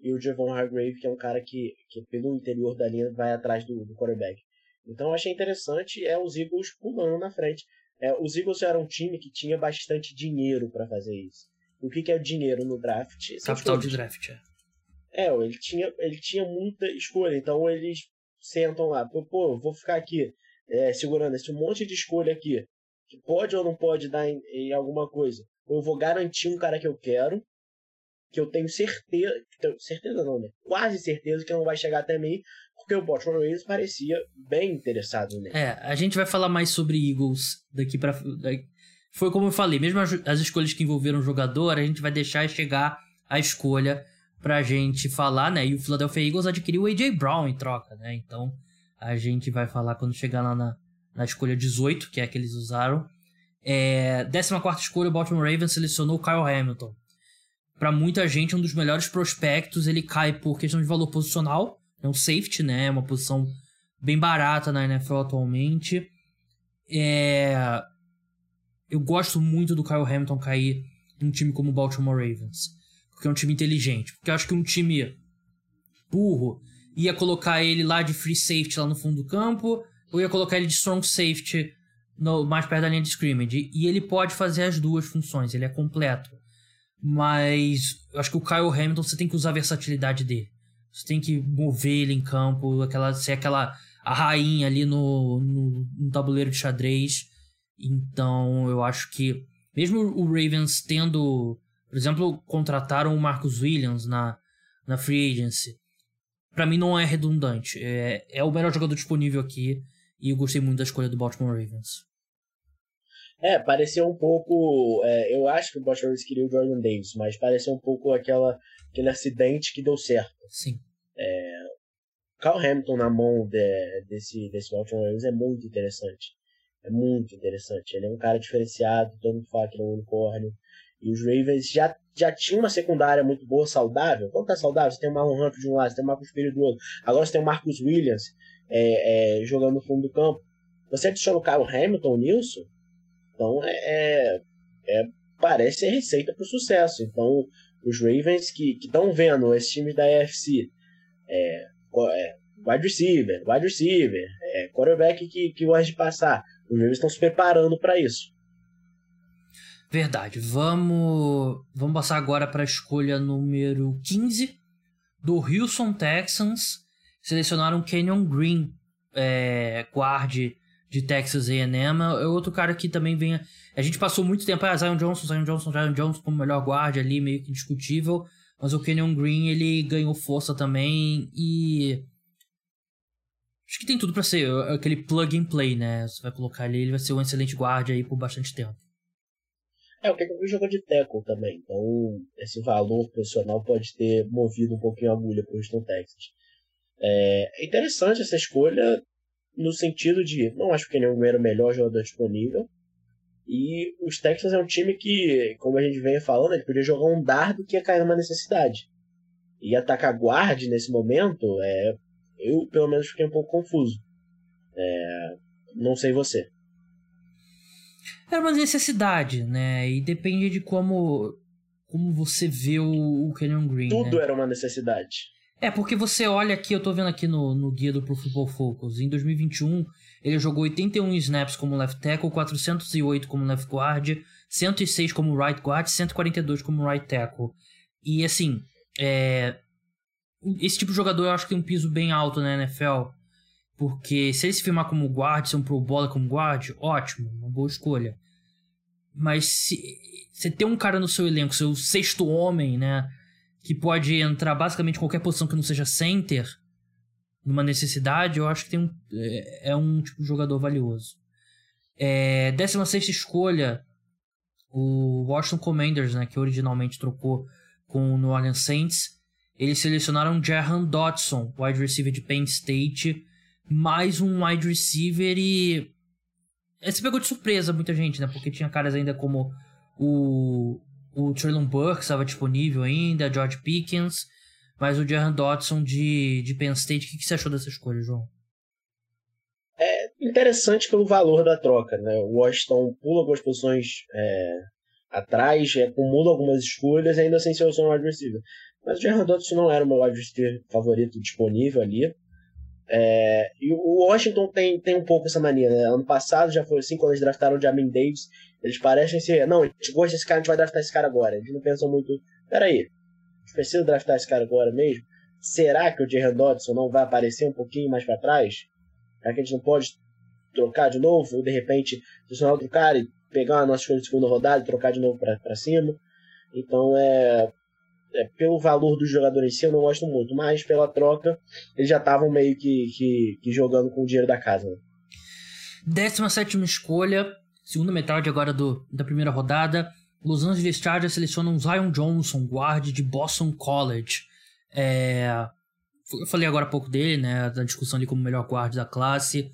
e o Javon Hargrave, que é um cara que, que pelo interior da linha vai atrás do, do quarterback. Então eu achei interessante é os Eagles pulando na frente. É, os Eagles eram um time que tinha bastante dinheiro para fazer isso. O que, que é dinheiro no draft? Capital de draft, é. É, ele tinha, ele tinha muita escolha, então eles sentam lá, pô, vou ficar aqui é, segurando esse monte de escolha aqui, que pode ou não pode dar em, em, alguma coisa. Eu vou garantir um cara que eu quero, que eu tenho certeza, certeza não, né? Quase certeza que não vai chegar até mim, porque o Baltimore Ravens parecia bem interessado nele. É, a gente vai falar mais sobre Eagles daqui para Foi como eu falei, mesmo as, as escolhas que envolveram o jogador, a gente vai deixar chegar a escolha pra gente falar, né? E o Philadelphia Eagles adquiriu o AJ Brown em troca, né? Então a gente vai falar quando chegar lá na, na escolha 18, que é a que eles usaram. É, 14 escolha, o Baltimore Ravens selecionou o Kyle Hamilton. Para muita gente, um dos melhores prospectos. Ele cai por questão de valor posicional. É um safety, né? É uma posição bem barata na NFL atualmente. É... Eu gosto muito do Kyle Hamilton cair em um time como o Baltimore Ravens. Porque é um time inteligente. Porque eu acho que um time burro ia colocar ele lá de free safety lá no fundo do campo, ou ia colocar ele de strong safety no, mais perto da linha de scrimmage. E ele pode fazer as duas funções, ele é completo. Mas eu acho que o Kyle Hamilton você tem que usar a versatilidade dele. Você tem que mover ele em campo, aquela, ser aquela a rainha ali no, no, no tabuleiro de xadrez. Então eu acho que, mesmo o Ravens tendo por exemplo, contrataram o Marcus Williams na, na free agency. Para mim não é redundante. É, é o melhor jogador disponível aqui e eu gostei muito da escolha do Baltimore Ravens. É, pareceu um pouco. É, eu acho que o Baltimore Ravens queria o Jordan Davis, mas pareceu um pouco aquela, aquele acidente que deu certo. Sim. É, Carl Hamilton na mão de, desse, desse Baltimore Ravens é muito interessante. É muito interessante. Ele é um cara diferenciado, todo mundo fala que ele é um unicórnio. E os Ravens já, já tinham uma secundária muito boa, saudável. Quando tá saudável, você tem o Marlon Humphrey de um lado, você tem o Marcus Pires do outro. Agora você tem o Marcus Williams é, é, jogando no fundo do campo. Você adiciona o Kyle Hamilton nisso, então é, é, é parece ser receita para o sucesso. Então, os Ravens que estão vendo esse time da AFC, é, é, wide receiver, wide receiver, é, quarterback que, que gosta de passar, os Ravens estão se preparando para isso. Verdade. Vamos, vamos passar agora para a escolha número 15 do Houston Texans. Selecionaram Kenyon Green, é, guard de Texas A&M. É outro cara que também vem... A gente passou muito tempo, ah, Zion Johnson, Zion Johnson, Zion Johnson como melhor guard ali, meio que indiscutível. Mas o Kenyon Green, ele ganhou força também e... Acho que tem tudo para ser aquele plug and play, né? Você vai colocar ele, ele vai ser um excelente guarda aí por bastante tempo. É, o que eu jogo de tackle também. Então, esse valor profissional pode ter movido um pouquinho a agulha para o Houston Texas. É, é interessante essa escolha. no sentido de não acho que Green era o melhor jogador disponível. E os Texans é um time que, como a gente vem falando, ele podia jogar um dardo que ia cair numa necessidade. E atacar guard nesse momento, é, eu pelo menos fiquei um pouco confuso. É, não sei você. Era uma necessidade, né? E depende de como como você vê o, o Kenyon Green. Tudo né? era uma necessidade. É, porque você olha aqui, eu tô vendo aqui no, no guia do Pro Football Focus, em 2021 ele jogou 81 snaps como left tackle, 408 como left guard, 106 como right guard, 142 como right tackle. E assim, é... esse tipo de jogador eu acho que tem um piso bem alto na NFL, porque se ele se firmar como guard, ser um pro bowler como guard, ótimo, uma boa escolha. Mas se você tem um cara no seu elenco, seu sexto homem, né? Que pode entrar basicamente em qualquer posição que não seja center, numa necessidade, eu acho que tem um, é, é um tipo de jogador valioso. É, 16 escolha, o Washington Commanders, né? Que originalmente trocou com o New Orleans Saints. Eles selecionaram Jahan Dodson, wide receiver de Penn State, mais um wide receiver e. Esse pegou de surpresa muita gente, né? Porque tinha caras ainda como o, o Traylon Burks estava disponível ainda, George Pickens, mas o Jahan Dodson de, de Penn State. O que, que você achou dessa escolha, João? É interessante pelo valor da troca, né? O Washington pula algumas posições é, atrás, acumula algumas escolhas ainda sem assim o wide receiver. Mas o Jahan Dodson não era o meu wide receiver favorito disponível ali. É, e o Washington tem, tem um pouco essa mania, né? Ano passado já foi assim, quando eles draftaram o Jamin Davis, eles parecem ser, não, a gente gosta desse cara, a gente vai draftar esse cara agora. Eles não pensam muito, peraí, precisa draftar esse cara agora mesmo? Será que o Jahan Dodson não vai aparecer um pouquinho mais para trás? Será que a gente não pode trocar de novo? Ou de repente, selecionar outro cara e pegar a nossa escolha de segunda rodada e trocar de novo para cima? Então é, é, pelo valor do jogador em si, eu não gosto muito, mas pela troca, eles já estavam meio que, que, que, jogando com o dinheiro da casa. Né? 17 escolha, segunda metade agora do, da primeira rodada. Los Angeles Chargers selecionam Zion Johnson, guard de Boston College. É, eu falei agora há pouco dele, né? Da discussão ali como melhor guard da classe.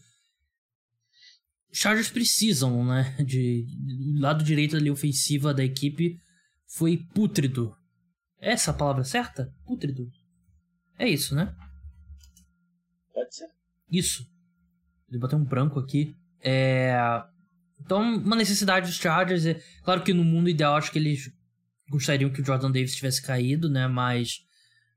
Os Chargers precisam, né? De, do lado direito ali ofensiva da equipe foi pútrido essa a palavra certa? Pútrido. É isso, né? Pode ser. Isso. Ele bateu um branco aqui. É... Então, uma necessidade dos Chargers. É... Claro que no mundo ideal, acho que eles gostariam que o Jordan Davis tivesse caído, né? Mas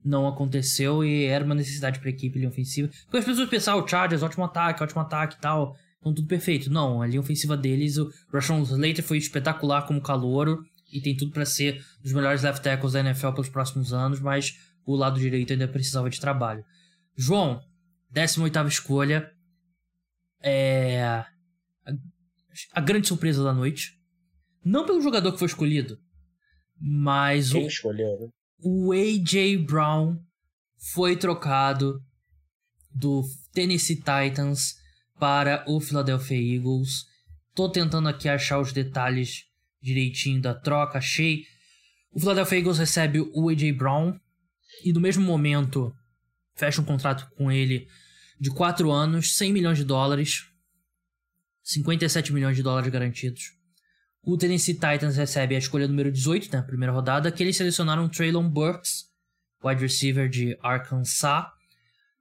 não aconteceu e era uma necessidade para a equipe linha ofensiva. Porque as pessoas pensavam, o Chargers, ótimo ataque, ótimo ataque e tal. Então tudo perfeito. Não, a linha ofensiva deles, o Rashawn Slater foi espetacular como calouro e tem tudo para ser um dos melhores left tackles da NFL pelos próximos anos, mas o lado direito ainda precisava de trabalho. João, 18 escolha. É. A, a, grande surpresa da noite. Não pelo jogador que foi escolhido, mas Quem o, escolheu, né? o A.J. Brown foi trocado do Tennessee Titans para o Philadelphia Eagles. Tô tentando aqui achar os detalhes direitinho da troca, achei. O Philadelphia Eagles recebe o A.J. Brown e no mesmo momento fecha um contrato com ele de 4 anos, 100 milhões de dólares, 57 milhões de dólares garantidos. O Tennessee Titans recebe a escolha número 18 na né, primeira rodada, que eles selecionaram Traylon Burks, wide receiver de Arkansas,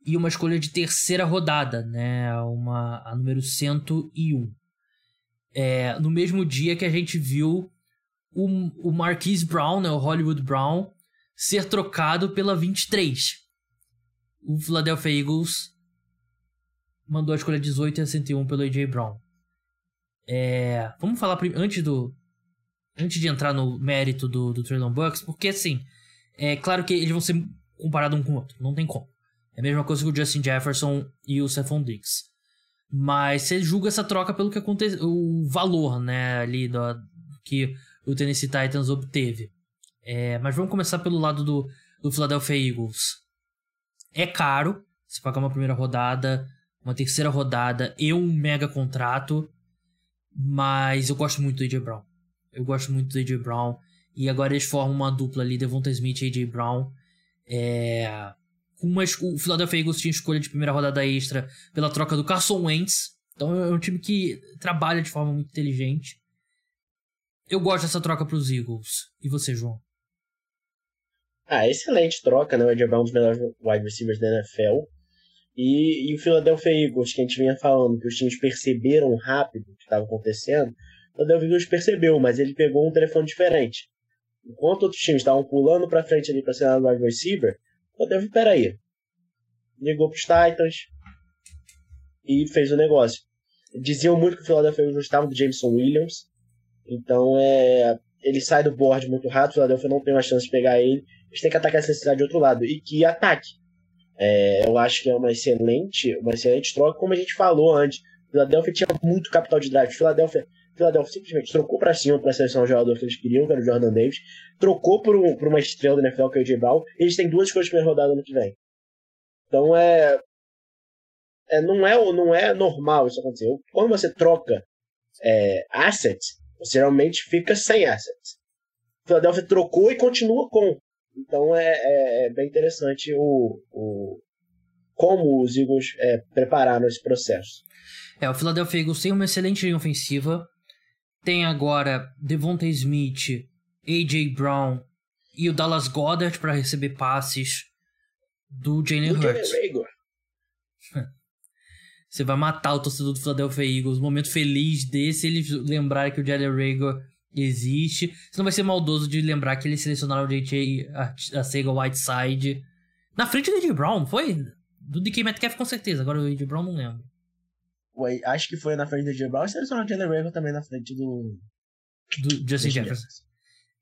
e uma escolha de terceira rodada, né, uma a número 101 é, no mesmo dia que a gente viu o, o Marquise Brown, né, o Hollywood Brown, ser trocado pela 23. O Philadelphia Eagles mandou a escolha 18 e a 101 pelo AJ Brown. É, vamos falar antes do antes de entrar no mérito do, do Traylon Bucks, porque assim, é claro que eles vão ser comparados um com o outro, não tem como. É a mesma coisa que o Justin Jefferson e o Stephon Diggs. Mas você julga essa troca pelo que aconteceu, o valor, né, ali do, que o Tennessee Titans obteve. É, mas vamos começar pelo lado do, do Philadelphia Eagles. É caro, se pagar uma primeira rodada, uma terceira rodada e um mega contrato, mas eu gosto muito do AJ Brown. Eu gosto muito do AJ Brown. E agora eles formam uma dupla ali, Devonta Smith e AJ Brown. É... com uma, o Philadelphia Eagles tinha escolha de primeira rodada extra pela troca do Carson Wentz. Então é um time que trabalha de forma muito inteligente. Eu gosto dessa troca para os Eagles. E você, João? Ah, excelente troca, né? O Ed Brown, um dos melhores wide receivers da NFL. E, e o Philadelphia Eagles, que a gente vinha falando, que os times perceberam rápido o que estava acontecendo, o Philadelphia Eagles percebeu, mas ele pegou um telefone diferente. Enquanto outros times estavam pulando para frente ali para ser wide receiver, o Philadelphia, peraí, ligou para os Titans e fez o negócio. Diziam muito que o Philadelphia Eagles gostava do Jameson Williams, então é, ele sai do board muito rápido, o Philadelphia não tem uma chance de pegar ele, eles têm que atacar essa necessidade de outro lado. E que ataque. É, eu acho que é uma excelente, uma excelente troca, como a gente falou antes. Philadelphia tinha muito capital de drive. Philadelphia, Philadelphia simplesmente trocou para cima para selecionar o jogador que eles queriam, que era o Jordan Davis, trocou por, um, por uma estrela da NFL, que é o AJ Brown. Eles têm duas de primeira rodada no que vem. Então é, é, não, é não é normal isso acontecer. Quando você troca é, assets, você realmente fica sem assets. Philadelphia trocou e continua com. Então é, é, é bem interessante o, o, como os Eagles é, prepararam esse processo. É, o Philadelphia Eagles tem uma excelente linha ofensiva. Tem agora Devonta Smith, A.J. Brown e o Dallas Goddard para receber passes do Jalen Hurts. *laughs* Você vai matar o torcedor do Philadelphia Eagles. Um momento feliz desse, eles lembrarem que o Jalen Rager existe. Você não vai ser maldoso de lembrar que eles selecionaram o JJ a, a Sega Whiteside na frente do AJ Brown, foi? Do DK Metcalf com certeza, agora o AJ Brown não lembro. Acho que foi na frente do AJ Brown e selecionaram o Jalen Rager também na frente do... Do Justin Jefferson. Jefferson.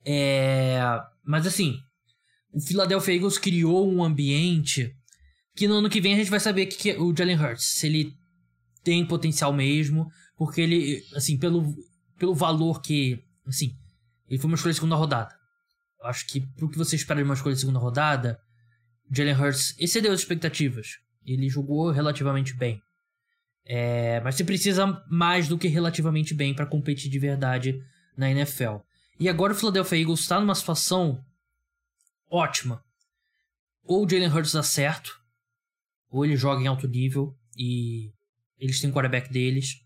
É... Mas assim, o Philadelphia Eagles criou um ambiente que no ano que vem a gente vai saber que, que é o Jalen Hurts, se ele tem potencial mesmo, porque ele, assim, pelo, pelo valor que, assim, ele foi uma escolha de segunda rodada. Eu acho que pro que você espera de uma escolha de segunda rodada, Jalen Hurts excedeu as expectativas. Ele jogou relativamente bem. É, mas você precisa mais do que relativamente bem para competir de verdade na NFL. E agora o Philadelphia Eagles está numa situação ótima. Ou o Jalen Hurts dá certo, ou ele joga em alto nível e eles têm o quarterback deles,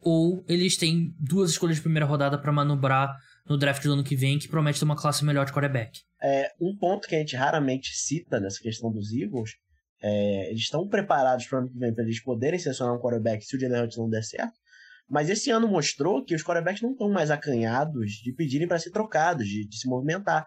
ou eles têm duas escolhas de primeira rodada para manobrar no draft do ano que vem, que promete ter uma classe melhor de quarterback. É, um ponto que a gente raramente cita nessa questão dos Eagles, é, eles estão preparados para o ano que vem para eles poderem selecionar um quarterback se o Jalen Hurts não der certo, mas esse ano mostrou que os quarterbacks não estão mais acanhados de pedirem para ser trocados, de, de, se movimentar.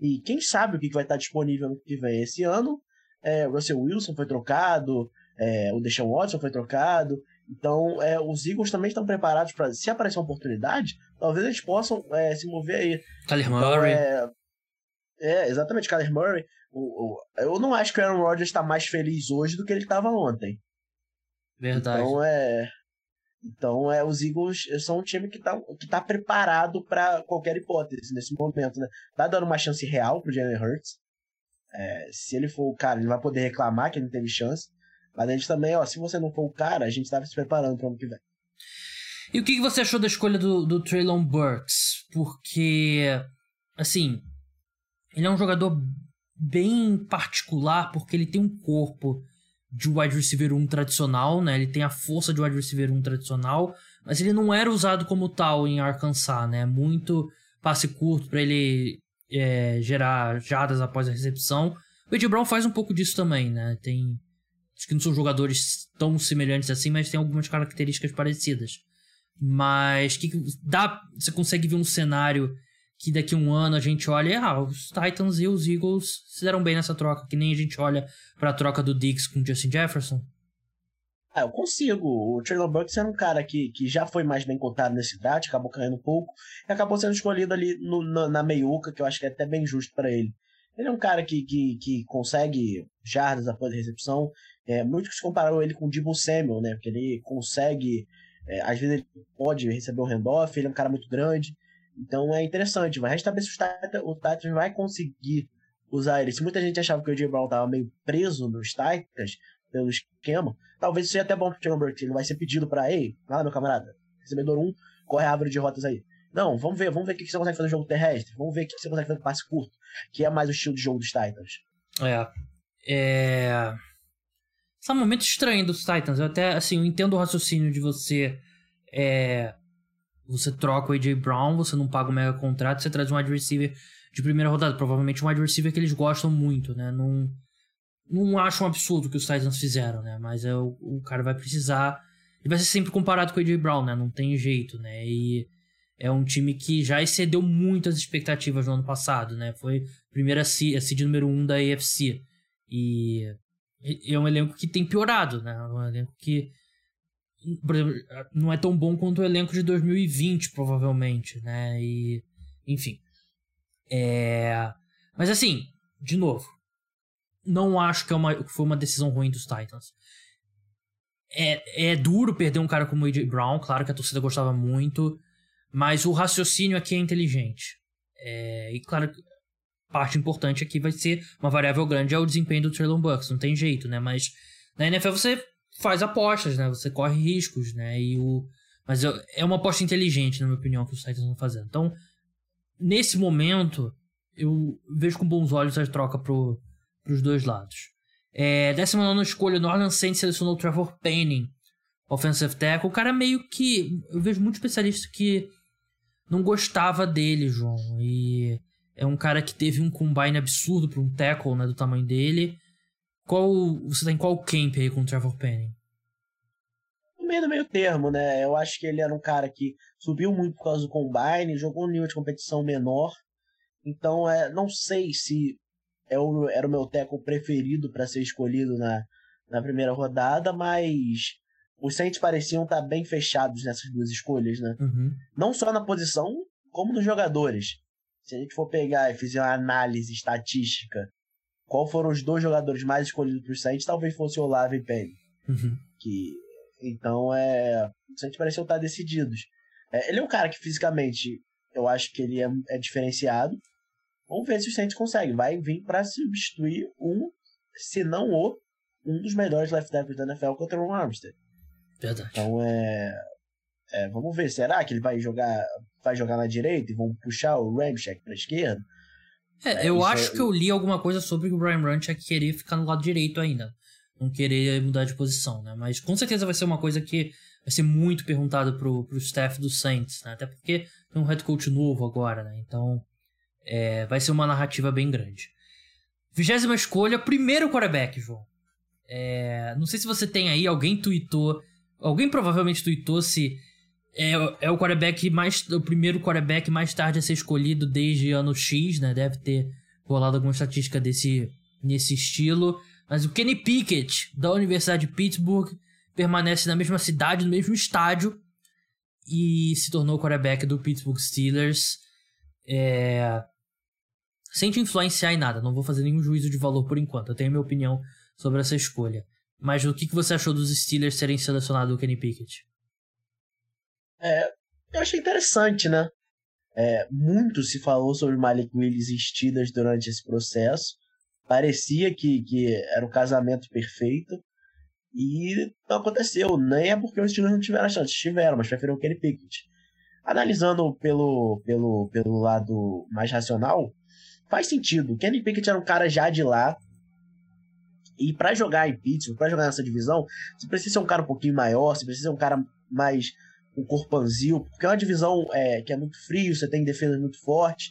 E quem sabe o que vai estar disponível no que vem. Esse ano, é, o Russell Wilson foi trocado, é, o Deshaun Watson foi trocado. Então, é, os Eagles também estão preparados para, se aparecer uma oportunidade, talvez eles possam é, se mover aí. Kyler então, Murray. É, é, exatamente, Kyler Murray. O, o, eu não acho que o Aaron Rodgers está mais feliz hoje do que ele estava ontem. Verdade. Então, é. Então, é, os Eagles são um time que está que tá preparado para qualquer hipótese nesse momento, né? Tá dando uma chance real pro Jalen Hurts. É, se ele for o cara, ele vai poder reclamar que ele não teve chance. Mas a gente também, ó, se você não for o cara, a gente estava se preparando para o ano que vem. E o que você achou da escolha do, do Traylon Burks? Porque, assim, ele é um jogador bem particular porque ele tem um corpo de wide receiver 1 tradicional, né? Ele tem a força de wide receiver 1 tradicional, mas ele não era usado como tal em Arkansas, né? Muito passe curto para ele é, gerar jadas após a recepção. O Ed Brown faz um pouco disso também, né? Tem Acho que não são jogadores tão semelhantes assim, mas tem algumas características parecidas. Mas que dá, você consegue ver um cenário que daqui a um ano a gente olha, ah, os Titans e os Eagles se deram bem nessa troca, que nem a gente olha para a troca do Dix com o Justin Jefferson. Ah, eu consigo. O Traylon Burks era um cara que, que já foi mais bem contado nesse draft, acabou caindo um pouco, e acabou sendo escolhido ali no, na, na meiuca, que eu acho que é até bem justo para ele. Ele é um cara que, que, que consegue jardas após a recepção. É, muitos compararam ele com o Debo Samuel, né? Porque ele consegue. É, às vezes ele pode receber um handoff, ele é um cara muito grande. Então é interessante. Vai restar se o Titans vai conseguir usar ele. Se muita gente achava que o J. Brown estava meio preso nos Titans pelo esquema, talvez seja até bom pro Chamber, ele vai ser pedido para, ei, vai lá meu camarada, recebedor 1, corre a árvore de rotas aí. Não, vamos ver, vamos ver o que você consegue fazer no jogo terrestre, vamos ver o que você consegue fazer no passe curto, que é mais o estilo de jogo dos Titans. É. É. Esse é um momento estranho dos Titans. Eu até, assim, eu entendo o raciocínio de você. É. Você troca o AJ Brown, você não paga o mega contrato, você traz um wide receiver de primeira rodada. Provavelmente um wide receiver que eles gostam muito, né? Não, não acho um absurdo que os Titans fizeram, né? Mas é, o, o cara vai precisar. Ele vai ser sempre comparado com o AJ Brown, né? Não tem jeito, né? E é um time que já excedeu muito as expectativas no ano passado, né? Foi a primeira seed, a seed número 1 um da AFC. E é um elenco que tem piorado, né? É um elenco que exemplo, não é tão bom quanto o elenco de 2020, provavelmente, né? E, enfim. É... Mas assim, de novo, não acho que, é uma, que foi uma decisão ruim dos Titans. É, é duro perder um cara como o AJ Brown, claro que a torcida gostava muito, mas o raciocínio aqui é inteligente. É, e claro, parte importante aqui vai ser uma variável grande é o desempenho do Traylon Bucks, não tem jeito, né? Mas na NFL você faz apostas, né? Você corre riscos, né? E o mas é uma aposta inteligente, na minha opinião, que os Titans estão fazendo. Então, nesse momento, eu vejo com bons olhos a troca pro, pros dois lados. É, 19 escolha, no Orleans Saints selecionou o Trevor Penning, offensive tackle. O cara meio que. Eu vejo muitos especialistas que não gostava dele, João. E é um cara que teve um combine absurdo para um tackle, né, do tamanho dele. Qual você tá em qual camp aí com o Trevor Penning? No meio do meio termo, né? Eu acho que ele era um cara que subiu muito por causa do combine, jogou um nível de competição menor. Então, é, não sei se é o, era o meu tackle preferido para ser escolhido na, na primeira rodada, mas os Saints pareciam estar tá bem fechados nessas duas escolhas, né? Uhum. Não só na posição, como nos jogadores. Se a gente for pegar e fizer uma análise estatística, qual foram os dois jogadores mais escolhidos para os Saints, talvez fosse o Olave e Penny. Uhum. Que, então, é, os Saints pareciam estar decididos. É, ele é um cara que fisicamente eu acho que ele é, é diferenciado. Vamos ver se os Saints conseguem. Vai vir para substituir um, se não o, um dos melhores left tackles da NFL, que é o Armstead. Verdade. Então é, é, Vamos ver. Será que ele vai jogar vai jogar na direita e vão puxar o Ramchek pra esquerda? É, é eu acho é... que eu li alguma coisa sobre o Brian Ramchek querer ficar no lado direito ainda. Não querer mudar de posição, né? Mas com certeza vai ser uma coisa que vai ser muito perguntada pro, pro staff do Saints, né? Até porque tem um head coach novo agora, né? Então é, vai ser uma narrativa bem grande. Vigésima escolha, primeiro quarterback, João. É, não sei se você tem aí, alguém tweetou, alguém provavelmente tweetou se é, é o quarterback mais. O primeiro quarterback mais tarde a ser escolhido desde ano X, né? Deve ter rolado alguma estatística desse, nesse estilo. Mas o Kenny Pickett, da Universidade de Pittsburgh, permanece na mesma cidade, no mesmo estádio. E se tornou quarterback do Pittsburgh Steelers. É... Sem te influenciar em nada, não vou fazer nenhum juízo de valor por enquanto. Eu tenho minha opinião sobre essa escolha. Mas o que, você achou dos Steelers terem selecionado o Kenny Pickett? É, eu achei interessante, né? É, muito se falou sobre Malik Willis e Steelers durante esse processo. Parecia que, que era o casamento perfeito. E não aconteceu. Nem é porque os Steelers não tiveram a chance. Tiveram, mas preferiram o Kenny Pickett. Analisando pelo, pelo, pelo lado mais racional, faz sentido. O Kenny Pickett era um cara já de lá. E para jogar em Pittsburgh, para jogar nessa divisão, você precisa ser um cara um pouquinho maior, você precisa ser um cara mais um corpanzil, porque é uma divisão é, que é muito frio, você tem defesa muito forte.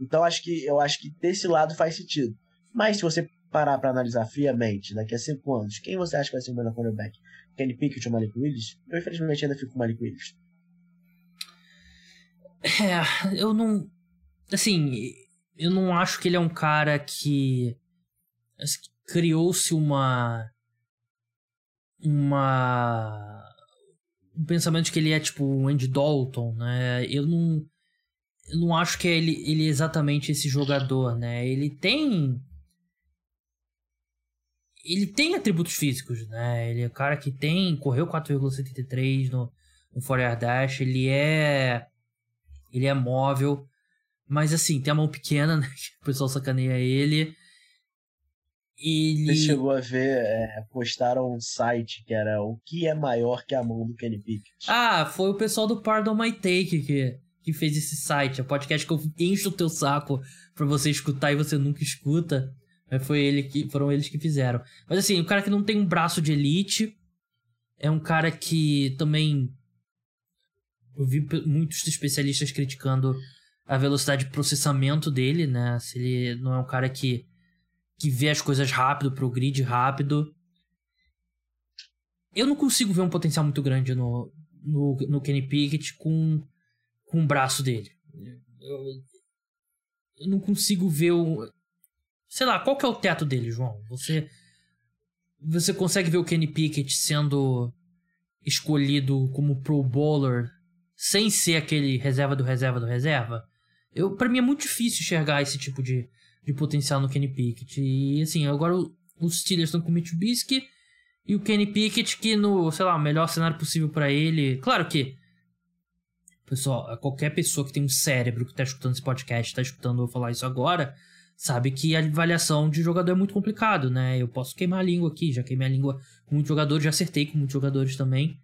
Então acho que eu acho que desse lado faz sentido. Mas se você parar para analisar friamente, daqui a cinco anos, quem você acha que vai ser o melhor quarterback? Kenny Pickett ou Malik Willis? Eu infelizmente ainda fico com o Malik Willis. É, eu não. Assim, eu não acho que ele é um cara que. Criou-se uma. Uma o pensamento de que ele é tipo o Andy Dalton, né? Eu não, eu não acho que é ele, ele é exatamente esse jogador, né? Ele tem. Ele tem atributos físicos, né? Ele é o cara que tem. Correu 4,73 no, no Fourier Dash. Ele é. Ele é móvel. Mas assim, tem a mão pequena, né? *laughs* O pessoal sacaneia ele. Ele... Você chegou a ver, é, postaram um site que era o que é maior que a mão do Kenny Pickett. Ah, foi o pessoal do Pardon My Take que, que fez esse site. É podcast que eu encho o teu saco pra você escutar e você nunca escuta. Foi ele que, foram eles que fizeram. Mas assim, o cara que não tem um braço de elite é um cara que também. Eu vi muitos especialistas criticando a velocidade de processamento dele, né? Se ele não é um cara que, que vê as coisas rápido, progride rápido. Eu não consigo ver um potencial muito grande no, no, no Kenny Pickett com, com o braço dele. Eu, eu não consigo ver o. Sei lá, qual que é o teto dele, João? Você. Você consegue ver o Kenny Pickett sendo escolhido como Pro Bowler sem ser aquele reserva do reserva do reserva? Eu, para mim é muito difícil enxergar esse tipo de, de potencial no Kenny Pickett. E assim, agora os Steelers estão com o Mitch Trubisky e o Kenny Pickett que no, sei lá, melhor cenário possível para ele. Claro que pessoal, qualquer pessoa que tem um cérebro que tá escutando esse podcast, tá escutando eu falar isso agora, sabe que a avaliação de jogador é muito complicado, né? Eu posso queimar a língua aqui, já queimei a língua com muitos jogadores, já acertei com muitos jogadores também.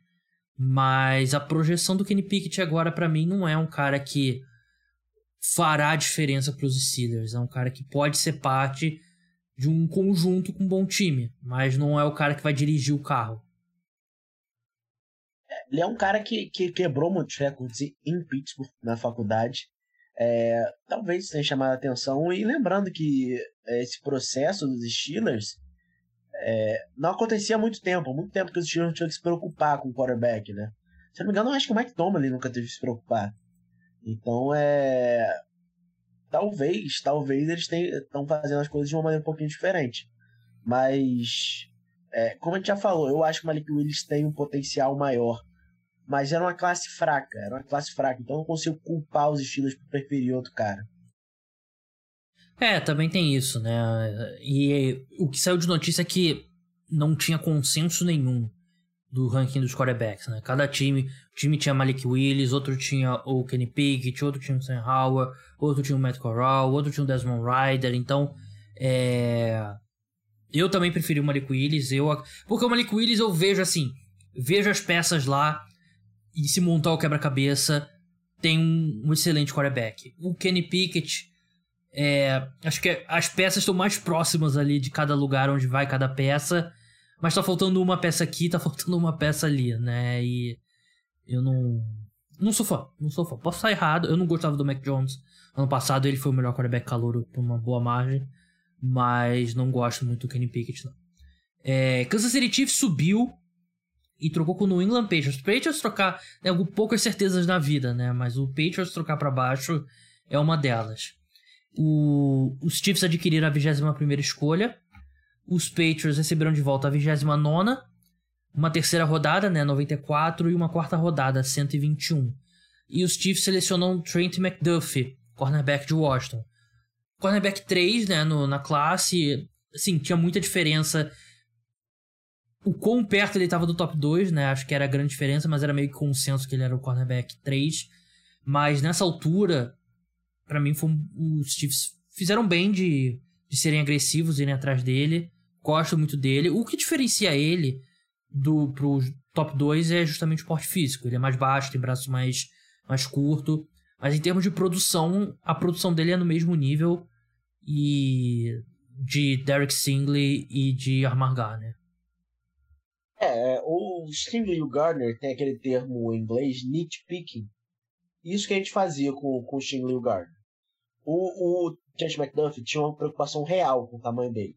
Mas a projeção do Kenny Pickett agora para mim não é um cara que fará diferença para os Steelers, é um cara que pode ser parte de um conjunto com um bom time, mas não é o cara que vai dirigir o carro. Ele é um cara que, que quebrou muitos recordes em Pittsburgh na faculdade. É, talvez tenha chamado a atenção. E lembrando que é, esse processo dos Steelers é, não acontecia há muito tempo. Há muito tempo que os Steelers tinham que se preocupar com o quarterback, né? Se não me engano, acho que o Mike Tomlin nunca teve que se preocupar. Então é. Talvez, talvez eles estão fazendo as coisas de uma maneira um pouquinho diferente. Mas, é, como a gente já falou, eu acho que o Malik Willis tem um potencial maior mas era uma classe fraca, era uma classe fraca, então eu não consigo culpar os estilos por preferir outro cara. É, também tem isso, né? E o que saiu de notícia é que não tinha consenso nenhum do ranking dos quarterbacks, né? Cada time, time tinha Malik Willis, outro tinha o Kenny Pickett, outro tinha o Sam Howard, outro tinha o Matt Corral, outro tinha o Desmond Ryder, então é... Eu também preferi o Malik Willis, eu... porque o Malik Willis eu vejo assim, vejo as peças lá, e se montar o quebra-cabeça, tem um, um, excelente quarterback. O Kenny Pickett, é, acho que as peças estão mais próximas ali de cada lugar onde vai cada peça, mas tá faltando uma peça aqui, tá faltando uma peça ali, né? E eu não. Não sou fã, não sou fã. Posso estar errado, eu não gostava do Mac Jones. Ano passado ele foi o melhor quarterback calouro por uma boa margem, mas não gosto muito do Kenny Pickett, não. É, Kansas City Chiefs subiu e trocou com o New England Patriots. Patriots trocar, né, poucas certezas na vida, né? Mas o Patriots trocar para baixo é uma delas. O, os Chiefs adquiriram a 21 escolha. Os Patriots receberam de volta a 29 uma terceira rodada, né, 94, e uma quarta rodada, 121. E os Chiefs selecionam Trent McDuffie, cornerback de Washington. Cornerback 3, né, no, na classe, assim, tinha muita diferença o quão perto ele estava do top 2, né? Acho que era a grande diferença, mas era meio que consenso que ele era o cornerback 3. Mas nessa altura, para mim, foi, os Chiefs fizeram bem de, de serem agressivos, irem atrás dele. Gosto muito dele. O que diferencia ele do pro top 2 é justamente o porte físico. Ele é mais baixo, tem braço mais, mais curto. Mas em termos de produção, a produção dele é no mesmo nível e de Derek Singley e de Armar né? É, o Stingley e o Gardner tem aquele termo em inglês nitpicking. Isso que a gente fazia com, com o Stingley e o Gardner. O, o Chance McDuffie tinha uma preocupação real com o tamanho dele.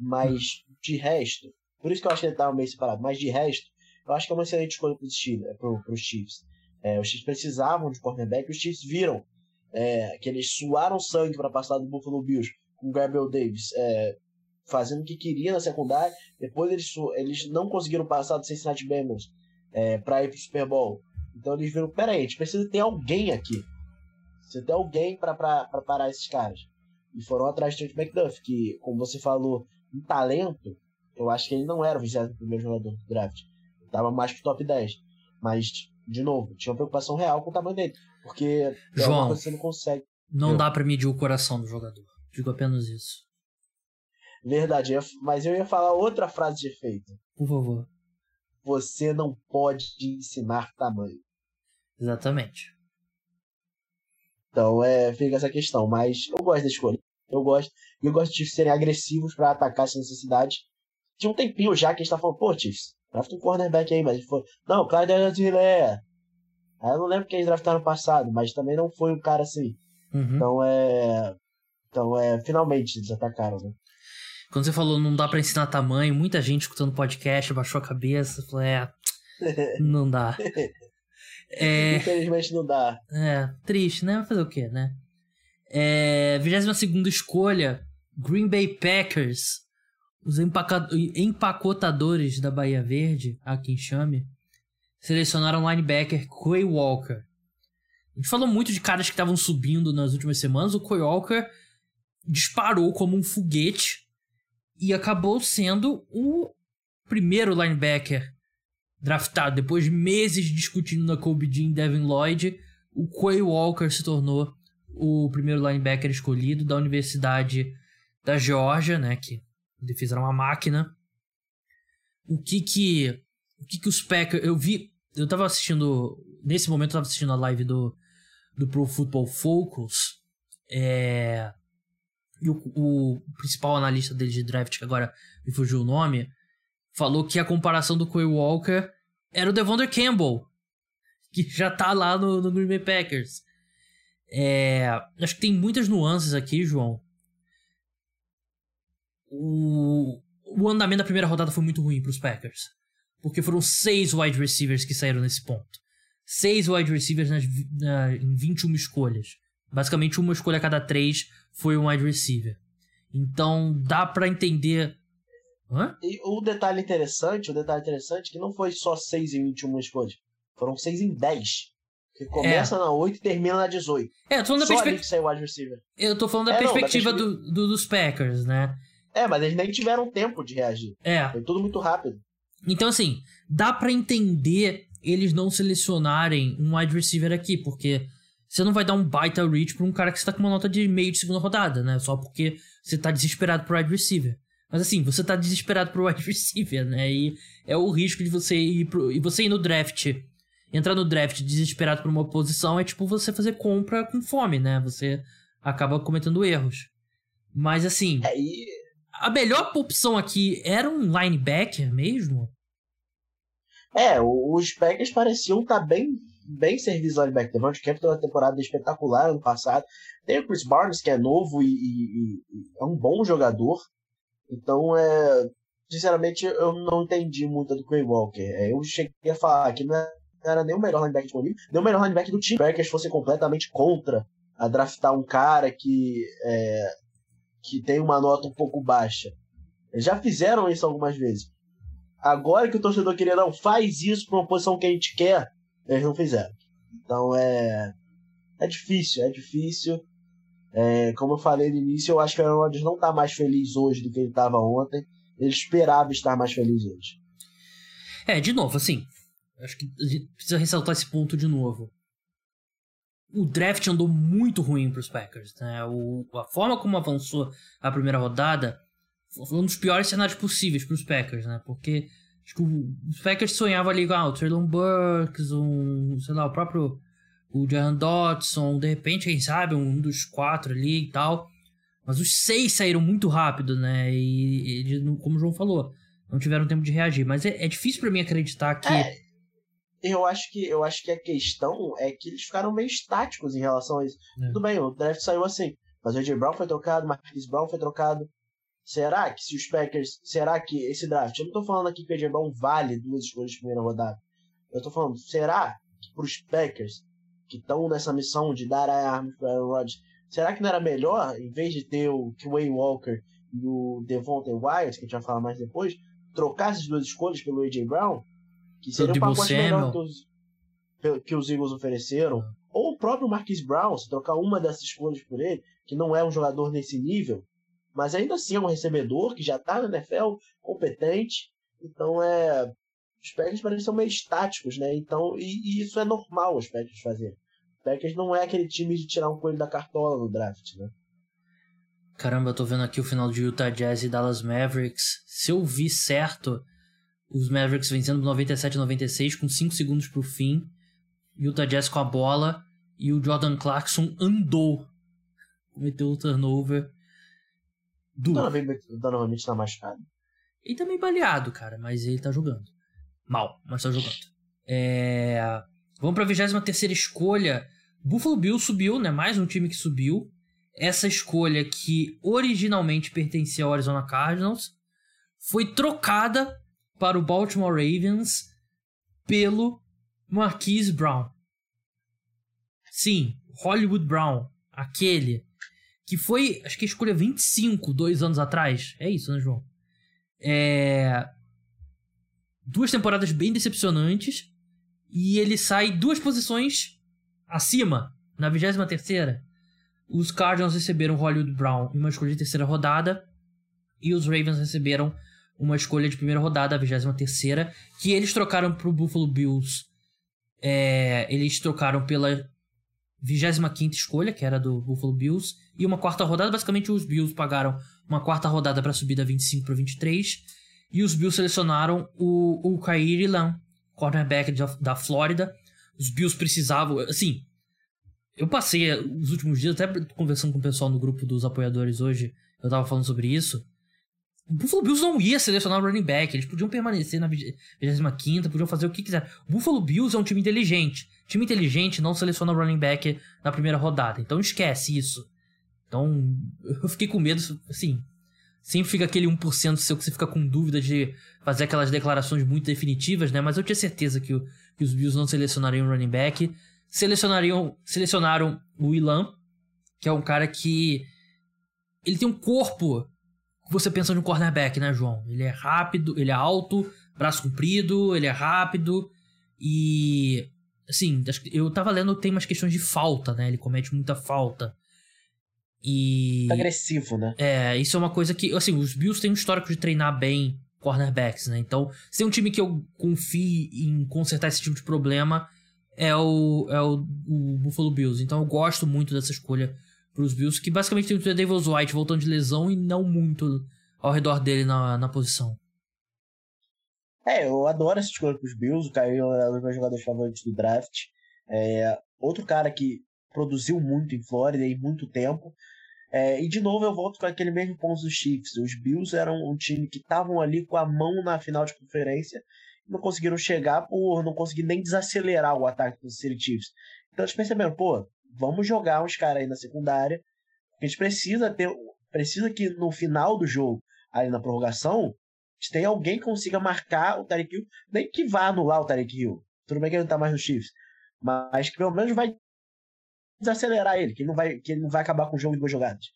Mas, de resto, por isso que eu acho que ele estava meio separado, mas de resto, eu acho que é uma excelente escolha para os pro, Chiefs. É, os Chiefs precisavam de cornerback, os Chiefs viram é, que eles suaram sangue para passar do Buffalo Bills com o Gabriel Davis é, fazendo o que queria na secundária. Depois eles, eles não conseguiram passar do Cincinnati Bengals é, para ir pro Super Bowl. Então eles viram, peraí, a gente precisa ter alguém aqui. Precisa ter alguém para parar esses caras. E foram atrás de Trent McDuff, que, como você falou, em talento, eu acho que ele não era o 21 jogador do draft. Ele tava mais que top 10. Mas, de novo, tinha uma preocupação real com o tamanho dele. Porque é João, coisa que você não consegue. Não dá para medir o coração do jogador. Digo apenas isso. Verdade, mas eu ia falar outra frase de efeito. Por favor. Você não pode ensinar tamanho. Exatamente. Então, é, fica essa questão, mas eu gosto da escolha. Eu gosto. E eu gosto de serem agressivos para atacar essa necessidade. Tinha um tempinho já que a gente tá falando, pô, Chiefs, draft um cornerback aí, mas foi. Não, Clyde Edwards Aí eu não lembro quem eles draftaram no passado, mas também não foi um cara assim. Uhum. Então é. Então é. Finalmente eles atacaram, né? Quando você falou não dá para ensinar tamanho, muita gente escutando podcast baixou a cabeça, falou, é. *laughs* Não dá. *laughs* É, Infelizmente não dá. É, triste, né? Fazer o quê, né? É, 22 escolha, Green Bay Packers. Os empacotadores da Bahia Verde, a quem chame, selecionaram o linebacker Quay Walker. A gente falou muito de caras que estavam subindo nas últimas semanas. O Quay Walker disparou como um foguete e acabou sendo o primeiro linebacker draftado. Depois de meses discutindo na Kobe Dean Devin Lloyd, o Quay Walker se tornou o primeiro linebacker escolhido da Universidade da Geórgia, né, que era uma máquina. O que que o que que os Packers, eu vi, eu tava assistindo, nesse momento eu tava assistindo a live do do Pro Football Focus, é, e o, o principal analista dele de draft, que agora me fugiu o nome, falou que a comparação do Quay Walker era o Devonder Campbell, que já tá lá no, no Green Bay Packers. É, acho que tem muitas nuances aqui, João. O, o andamento da primeira rodada foi muito ruim para os Packers. Porque foram seis wide receivers que saíram nesse ponto. Seis wide receivers nas, na, em 21 escolhas. Basicamente, uma escolha a cada três foi um wide receiver. Então, dá para entender. Hã? E o detalhe interessante, o detalhe interessante é que não foi só 6 em 21 escolhas. Foram 6 em 10. Que começa é. na 8 e termina na 18. É, eu tô falando Só da perspectiva. Eu tô falando da é, perspectiva, não, da perspectiva... Do, do, dos Packers, né? É, mas eles nem tiveram tempo de reagir. É. Foi tudo muito rápido. Então, assim, dá para entender eles não selecionarem um wide receiver aqui, porque você não vai dar um baita reach pra um cara que está com uma nota de meio de segunda rodada, né? Só porque você tá desesperado pro wide receiver. Mas assim, você tá desesperado pro wide *laughs* receiver, né? E é o risco de você ir pro. E você ir no draft entrar no draft desesperado por uma posição é tipo você fazer compra com fome, né? Você acaba cometendo erros. Mas assim, é, e... a melhor opção aqui era um linebacker mesmo? É, os Packers pareciam estar tá bem, bem serviços linebacker. Devante Camp teve uma temporada espetacular ano passado. Tem o Chris Barnes, que é novo e, e, e é um bom jogador. Então, é, sinceramente, eu não entendi muito do Quay Walker. É, eu cheguei a falar que não é era nem o melhor linebacker disponível, nem o melhor linebacker do time. Packers fosse completamente contra a draftar um cara que, é, que tem uma nota um pouco baixa. Eles já fizeram isso algumas vezes. Agora que o torcedor queria, não, faz isso para uma posição que a gente quer, eles não fizeram. Então é. É difícil, é difícil. É, como eu falei no início, eu acho que o Rodgers não está mais feliz hoje do que ele estava ontem. Ele esperava estar mais feliz hoje. É, de novo, assim, Acho que a gente precisa ressaltar esse ponto de novo. O draft andou muito ruim para os Packers. Né? O, a forma como avançou a primeira rodada foi um dos piores cenários possíveis para os Packers, né? Porque acho que os Packers sonhavam ali com ah, o Traylon Burks, um, sei lá, o próprio o Jahan Dodson, de repente, quem sabe, um dos quatro ali e tal. Mas os seis saíram muito rápido, né? E, e como o João falou, não tiveram tempo de reagir. Mas é, é difícil para mim acreditar que. É eu acho que eu acho que a questão é que eles ficaram meio estáticos em relação a isso. É. Tudo bem, o draft saiu assim, mas o AJ Brown foi trocado, Marquis Brown foi trocado. Será que se os Packers, será que esse draft, eu não tô falando aqui que o AJ Brown vale duas escolhas de primeira rodada. Eu tô falando, será que pros Packers que estão nessa missão de dar a arma para Aaron Rodgers, será que não era melhor, em vez de ter o Wayne Walker e o Devontae Wyatt, que a gente vai falar mais depois, trocar essas duas escolhas pelo AJ Brown? Que seria um pacote melhor que os, que os Eagles ofereceram. Ou o próprio Marquis Brown, se trocar uma dessas escolhas por ele, que não é um jogador nesse nível, mas ainda assim é um recebedor que já está na NFL, competente. Então é. Os Packers parecem ser meio estáticos, né? Então, e, e, isso é normal os Packers fazerem. Os Packers não é aquele time de tirar um coelho da cartola no draft, né? Caramba, eu tô vendo aqui o final de Utah Jazz e Dallas Mavericks. Se eu vi certo, os Mavericks vencendo 97 96 com 5 segundos pro fim. Utah Jazz com a bola e o Jordan Clarkson andou. Cometeu o turnover. Du. O Donovan Mitchell tá machucado. Ele tá meio baleado, cara, mas ele tá jogando. Mal, mas tá jogando. É... Vamos pra 23 escolha. Buffalo Bills subiu, né? Mais um time que subiu. Essa escolha que originalmente pertencia ao Arizona Cardinals foi trocada para o Baltimore Ravens pelo Marquise Brown. Sim, Hollywood Brown, aquele que foi, acho que a escolha 25, dois anos atrás. É isso, né, João? É... Duas temporadas bem decepcionantes e ele sai duas posições acima, na 23 terceira. Os Cardinals receberam Hollywood Brown em uma escolha de terceira rodada e os Ravens receberam uma escolha de primeira rodada, a 23 terceira, que eles trocaram pro Buffalo Bills. É, eles trocaram pela 25 escolha, que era do Buffalo Bills, e uma quarta rodada. Basicamente, os Bills pagaram uma quarta rodada para subir da 25 para 23. E os Bills selecionaram o, o Kairi Lam, cornerback da, da Flórida. Os Bills precisavam. Assim, eu passei os últimos dias, até conversando com o pessoal no grupo dos apoiadores hoje, eu tava falando sobre isso. O Buffalo Bills não ia selecionar o running back, eles podiam permanecer na 25, podiam fazer o que quiser. O Buffalo Bills é um time inteligente. Time inteligente não seleciona o running back na primeira rodada, então esquece isso. Então, eu fiquei com medo, assim, sempre fica aquele 1% seu que você fica com dúvida de fazer aquelas declarações muito definitivas, né? Mas eu tinha certeza que, o, que os Bills não selecionariam o running back. Selecionariam, selecionaram o Ilan, que é um cara que ele tem um corpo você pensa no cornerback, né, João? Ele é rápido, ele é alto, braço comprido, ele é rápido e assim, eu tava lendo tem umas questões de falta, né? Ele comete muita falta. E agressivo, né? É, isso é uma coisa que, assim, os Bills têm um histórico de treinar bem cornerbacks, né? Então, se tem um time que eu confio em consertar esse tipo de problema, é o, é o, o Buffalo Bills. Então eu gosto muito dessa escolha pros Bills, que basicamente tem o Davis White voltando de lesão e não muito ao redor dele na, na posição. É, eu adoro essa escolha pros Bills, o Caio é um dos meus jogadores favoritos do draft. É, outro cara que produziu muito em Flórida e muito tempo. É, e de novo eu volto com aquele mesmo ponto dos Chiefs. Os Bills eram um time que estavam ali com a mão na final de conferência não conseguiram chegar por não conseguir nem desacelerar o ataque dos Chiefs. Então eles perceberam, pô, vamos jogar uns caras aí na secundária. A gente precisa ter. Precisa que no final do jogo, aí na prorrogação, tenha alguém que consiga marcar o Tarek Hill, nem que vá anular o Tarek Hill. Tudo bem que ele não tá mais no Chiefs. Mas que pelo menos vai desacelerar ele, que ele não vai, que ele não vai acabar com o jogo em duas jogadas.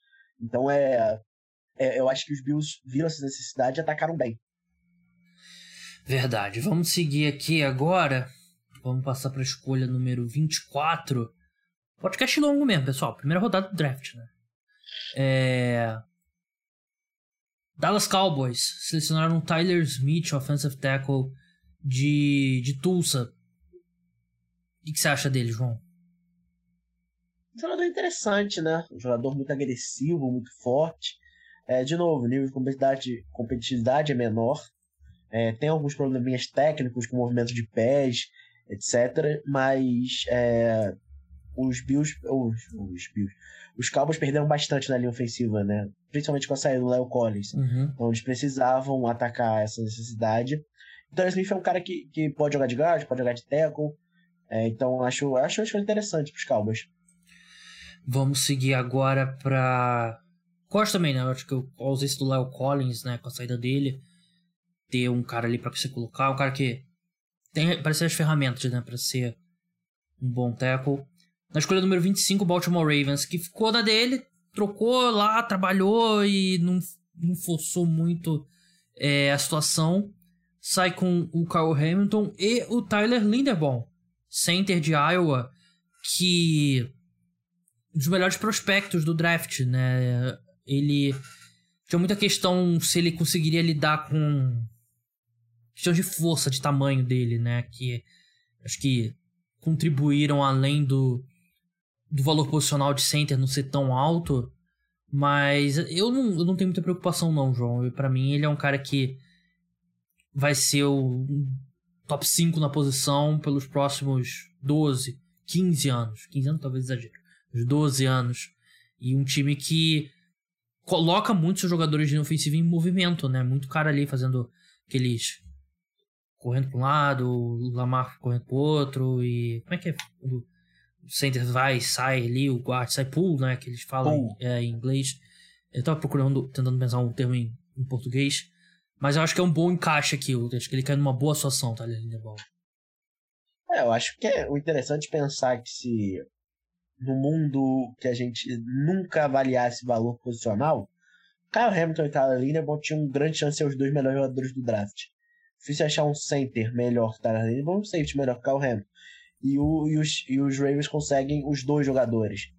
Então é, é eu acho que os Bills viram essa necessidade e atacaram bem. Verdade. Vamos seguir aqui agora. Vamos passar para a escolha número 24. Podcast longo mesmo, pessoal. Primeira rodada do draft, né? É... Dallas Cowboys selecionaram Tyler Smith, offensive tackle de, de Tulsa. O que você acha dele, João? Um jogador interessante, né? Um jogador muito agressivo, muito forte. É, de novo, o nível de competitividade, competitividade é menor. É, tem alguns probleminhas técnicos com movimento de pés, etc. Mas é, os Bills, os, os Bills, os Cowboys perderam bastante na linha ofensiva, né? Principalmente com a saída do Leo Collins. Uhum. Então eles precisavam atacar essa necessidade. Então o Smith é um cara que, que pode jogar de guard, pode jogar de tackle. É, então acho, acho, acho interessante para os Cowboys. Vamos seguir agora para Gosto também, né? Eu acho que a ausência do Leo Collins, né? Com a saída dele. Ter um cara ali para você colocar. Um cara que tem, parece as ferramentas, né? Pra ser um bom tackle. Na escolha número 25, Baltimore Ravens, que ficou na dele, trocou lá, trabalhou e não, não forçou muito é, a situação. Sai com o Kyle Hamilton e o Tyler Linderbaum, center de Iowa, que um dos melhores prospectos do draft, né? Ele tinha muita questão se ele conseguiria lidar com questão de força, de tamanho dele, né? Que acho que contribuíram além do do valor posicional de center não ser tão alto, mas eu não, eu não tenho muita preocupação não, João. Para mim ele é um cara que vai ser o top 5 na posição pelos próximos 12, 15 anos. 15 anos talvez exagero. Uns 12 anos. E um time que coloca muitos jogadores de ofensiva em movimento, né? Muito cara ali fazendo aqueles correndo para um lado, o Lamar correndo para outro e como é que é? Center vai, sai ali, o guard sai pull, né? Que eles falam é, em inglês. Eu tava procurando, tentando pensar um termo em, em, português, mas eu acho que é um bom encaixe aqui. Eu acho que ele cai numa boa situação, tá, Lindebaum? É, eu acho que é o interessante pensar que se no mundo que a gente nunca avaliasse valor posicional, Kyle Hamilton e Tyler Linderbaum tinham um grande chance de ser os dois melhores jogadores do draft. Difícil achar um center melhor que Tyler Linderbaum e um safety melhor que Kyle Hamilton. E, o, e, os, e os Ravens conseguem os dois jogadores.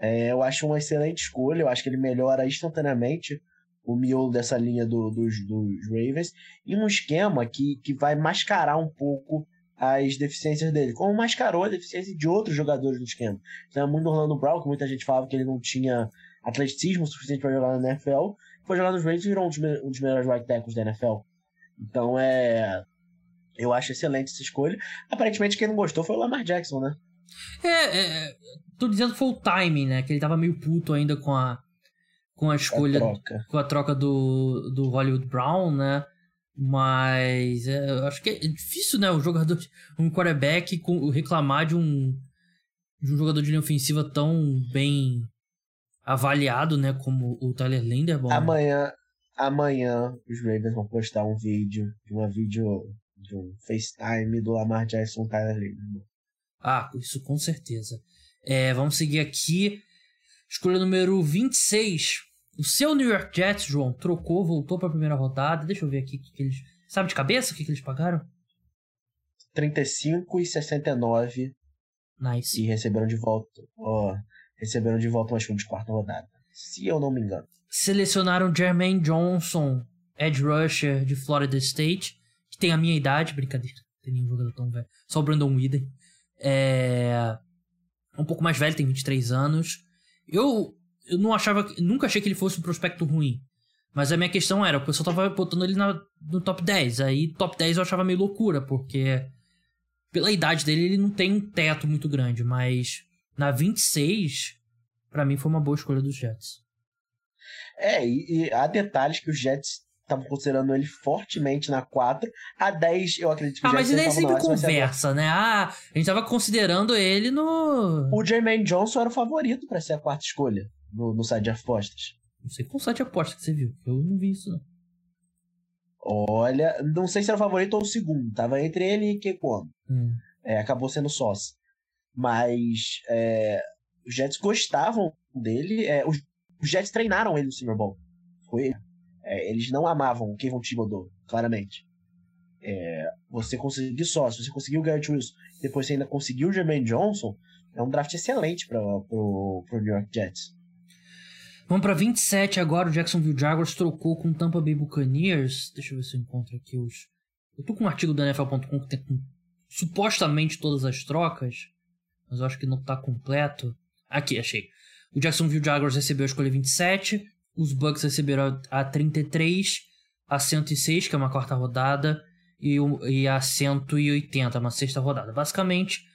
É, eu acho uma excelente escolha, eu acho que ele melhora instantaneamente o miolo dessa linha do, dos, dos Ravens, e um esquema que, que vai mascarar um pouco as deficiências dele, como mascarou a deficiência de outros jogadores do esquema. Então, muito Orlando Brown, que muita gente falava que ele não tinha atleticismo suficiente para jogar na NFL, foi jogar nos Ravens e virou um dos, um dos melhores right tackles da NFL. Então é. Eu acho excelente essa escolha. Aparentemente, quem não gostou foi o Lamar Jackson, né? É, é tô dizendo que foi o timing, né? Que ele tava meio puto ainda com a com a escolha, a com a troca do, do Hollywood Brown, né? Mas é, eu acho que é difícil, né? O jogador, um quarterback com, reclamar de um, de um jogador de linha ofensiva tão bem avaliado, né? Como o Tyler Linderbaum. Amanhã, amanhã os Ravens vão postar um vídeo de uma vídeo de um FaceTime do Lamar Jackson Tyler Linderbaum. Ah, isso com certeza. É, vamos seguir aqui. Escolha número 26. O seu New York Jets, João, trocou, voltou para a primeira rodada. Deixa eu ver aqui o que, que eles. Sabe de cabeça o que, que eles pagaram? 35 e 69. Nice. E receberam de volta. Ó, receberam de volta uma escolha de quarta rodada. Se eu não me engano. Selecionaram Jermaine Johnson, Edge Rusher de Florida State, tem a minha idade, brincadeira. Não tem nenhum jogador tão velho. Só o Brandon Whedon. É um pouco mais velho, tem 23 anos. Eu, eu não achava, nunca achei que ele fosse um prospecto ruim. Mas a minha questão era, o pessoal tava botando ele na, no top 10. Aí top 10 eu achava meio loucura, porque pela idade dele ele não tem um teto muito grande, mas na 26, para mim foi uma boa escolha dos Jets. É, e, e há detalhes que os Jets estavam considerando ele fortemente na 4. A 10, eu acredito que Ah, mas isso aí sempre conversa, né? Ah, a gente tava considerando ele no. O Jermaine Johnson era o favorito para ser a quarta escolha no, no site de apostas. Não sei qual site de apostas que você viu. Eu não vi isso, não. Olha, não sei se era o favorito ou o segundo. Tava entre ele e Kekon. Hum. É, acabou sendo sócio. Mas é, os Jets gostavam dele. É, os, os Jets treinaram ele no Super Bowl. Foi ele. É, eles não amavam o Kevin Thibodeau, claramente. É, você conseguiu só, se você conseguiu o Garrett Wilson, depois você ainda conseguiu o Jermaine Johnson, é um draft excelente para o New York Jets. Vamos para 27 agora, o Jacksonville Jaguars trocou com o Tampa Bay Buccaneers. Deixa eu ver se eu encontro aqui os... Eu tô com um artigo da NFL.com que tem com, supostamente todas as trocas, mas eu acho que não tá completo. Aqui, achei. O Jacksonville Jaguars recebeu a escolha 27, os Bucks receberam a 33, a 106, que é uma quarta rodada, e, e a 180, uma sexta rodada. Basicamente,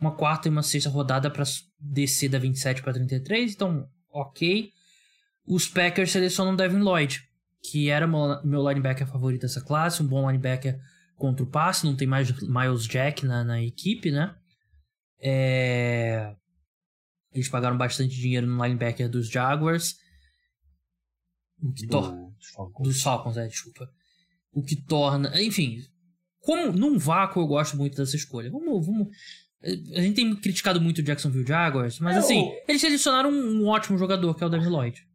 uma quarta e uma sexta rodada para descer da 27 para 33, então, ok. Os Packers selecionam Devin Lloyd, que era meu linebacker favorito dessa classe, um bom linebacker contra o passe, não tem mais Miles Jack na, na equipe, né? É... Eles pagaram bastante dinheiro no linebacker dos Jaguars. O que torna. Dos Falcons, é, desculpa. O que torna. Enfim, como num vácuo eu gosto muito dessa escolha. Vamos. vamos a gente tem criticado muito o Jacksonville Jaguars, mas é, assim, eu... eles selecionaram um, um, ótimo jogador, que é o Devin Lloyd.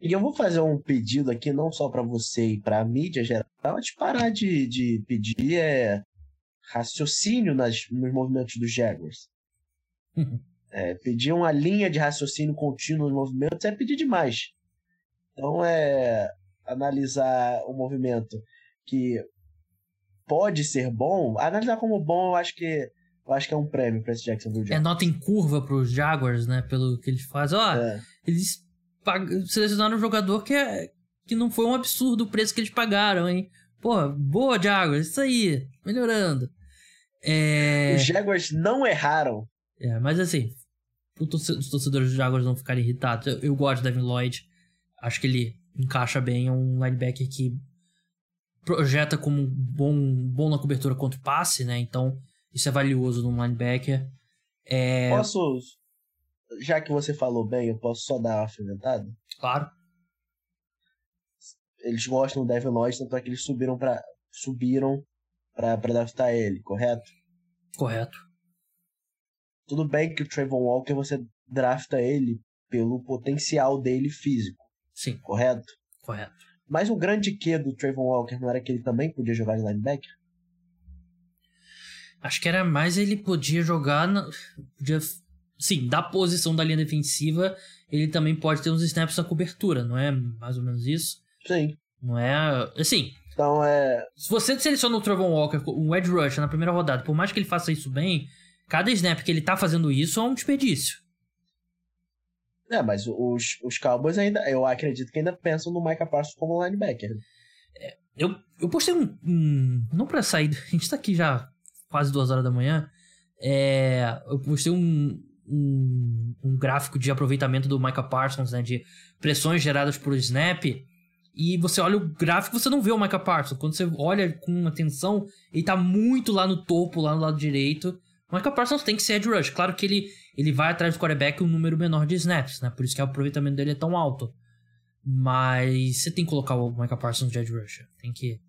E eu vou fazer um pedido aqui, não só para você e para a mídia geral, de parar de, de pedir é, raciocínio nas, nos movimentos dos Jaguars. Uhum. É, pedir uma linha de raciocínio contínuo nos movimentos é pedir demais. Então é analisar o movimento que pode ser bom, analisar como bom, eu acho que eu acho que é um prêmio para esse Jacksonville Jaguars. É nota em curva para os Jaguars, né, pelo que eles fazem. Ó, é. eles selecionaram um jogador que é que não foi um absurdo o preço que eles pagaram, hein? Pô, boa Jaguars, isso aí, melhorando. É... Os Jaguars não erraram. É, mas assim, os torcedores dos Jaguars não ficarem irritados, eu, eu gosto de Devin Lloyd Acho que ele encaixa bem, é um linebacker que projeta como bom, bom na cobertura contra o passe, né? Então, isso é valioso num linebacker. É... Posso, já que você falou bem, eu posso só dar uma afinetada? Claro. Eles gostam do Devin Lloyd, tanto é que eles subiram para subiram para draftar ele, correto? Correto. Tudo bem que o Trayvon Walker você drafta ele pelo potencial dele físico. Sim. Correto? Correto. Mas o grande que do Trayvon Walker não era que ele também podia jogar de linebacker? Acho que era mais ele podia jogar. Na, podia, sim, da posição da linha defensiva, ele também pode ter uns snaps na cobertura, não é mais ou menos isso? Sim. Não é. Assim. Então é. Se você seleciona o Trayvon Walker, um Edge Rush na primeira rodada, por mais que ele faça isso bem, cada snap que ele tá fazendo isso é um desperdício. É, mas os, os Cowboys ainda, eu acredito que ainda pensam no Micah Parsons como linebacker. É, eu, eu postei um, um, Não pra sair, a gente tá aqui já quase duas horas da manhã. É, eu postei um, um, um, gráfico de aproveitamento do Micah Parsons, né? De pressões geradas por snap. E você olha o gráfico você não vê o Micah Parsons. Quando você olha com atenção, ele tá muito lá no topo, lá no lado direito. O Micah Parsons tem que ser edge rush. Claro que ele, ele vai atrás do quarterback um número menor de snaps, né? Por isso que o aproveitamento dele é tão alto. Mas você tem que colocar o Micah Parsons de edge rusher. Tem que...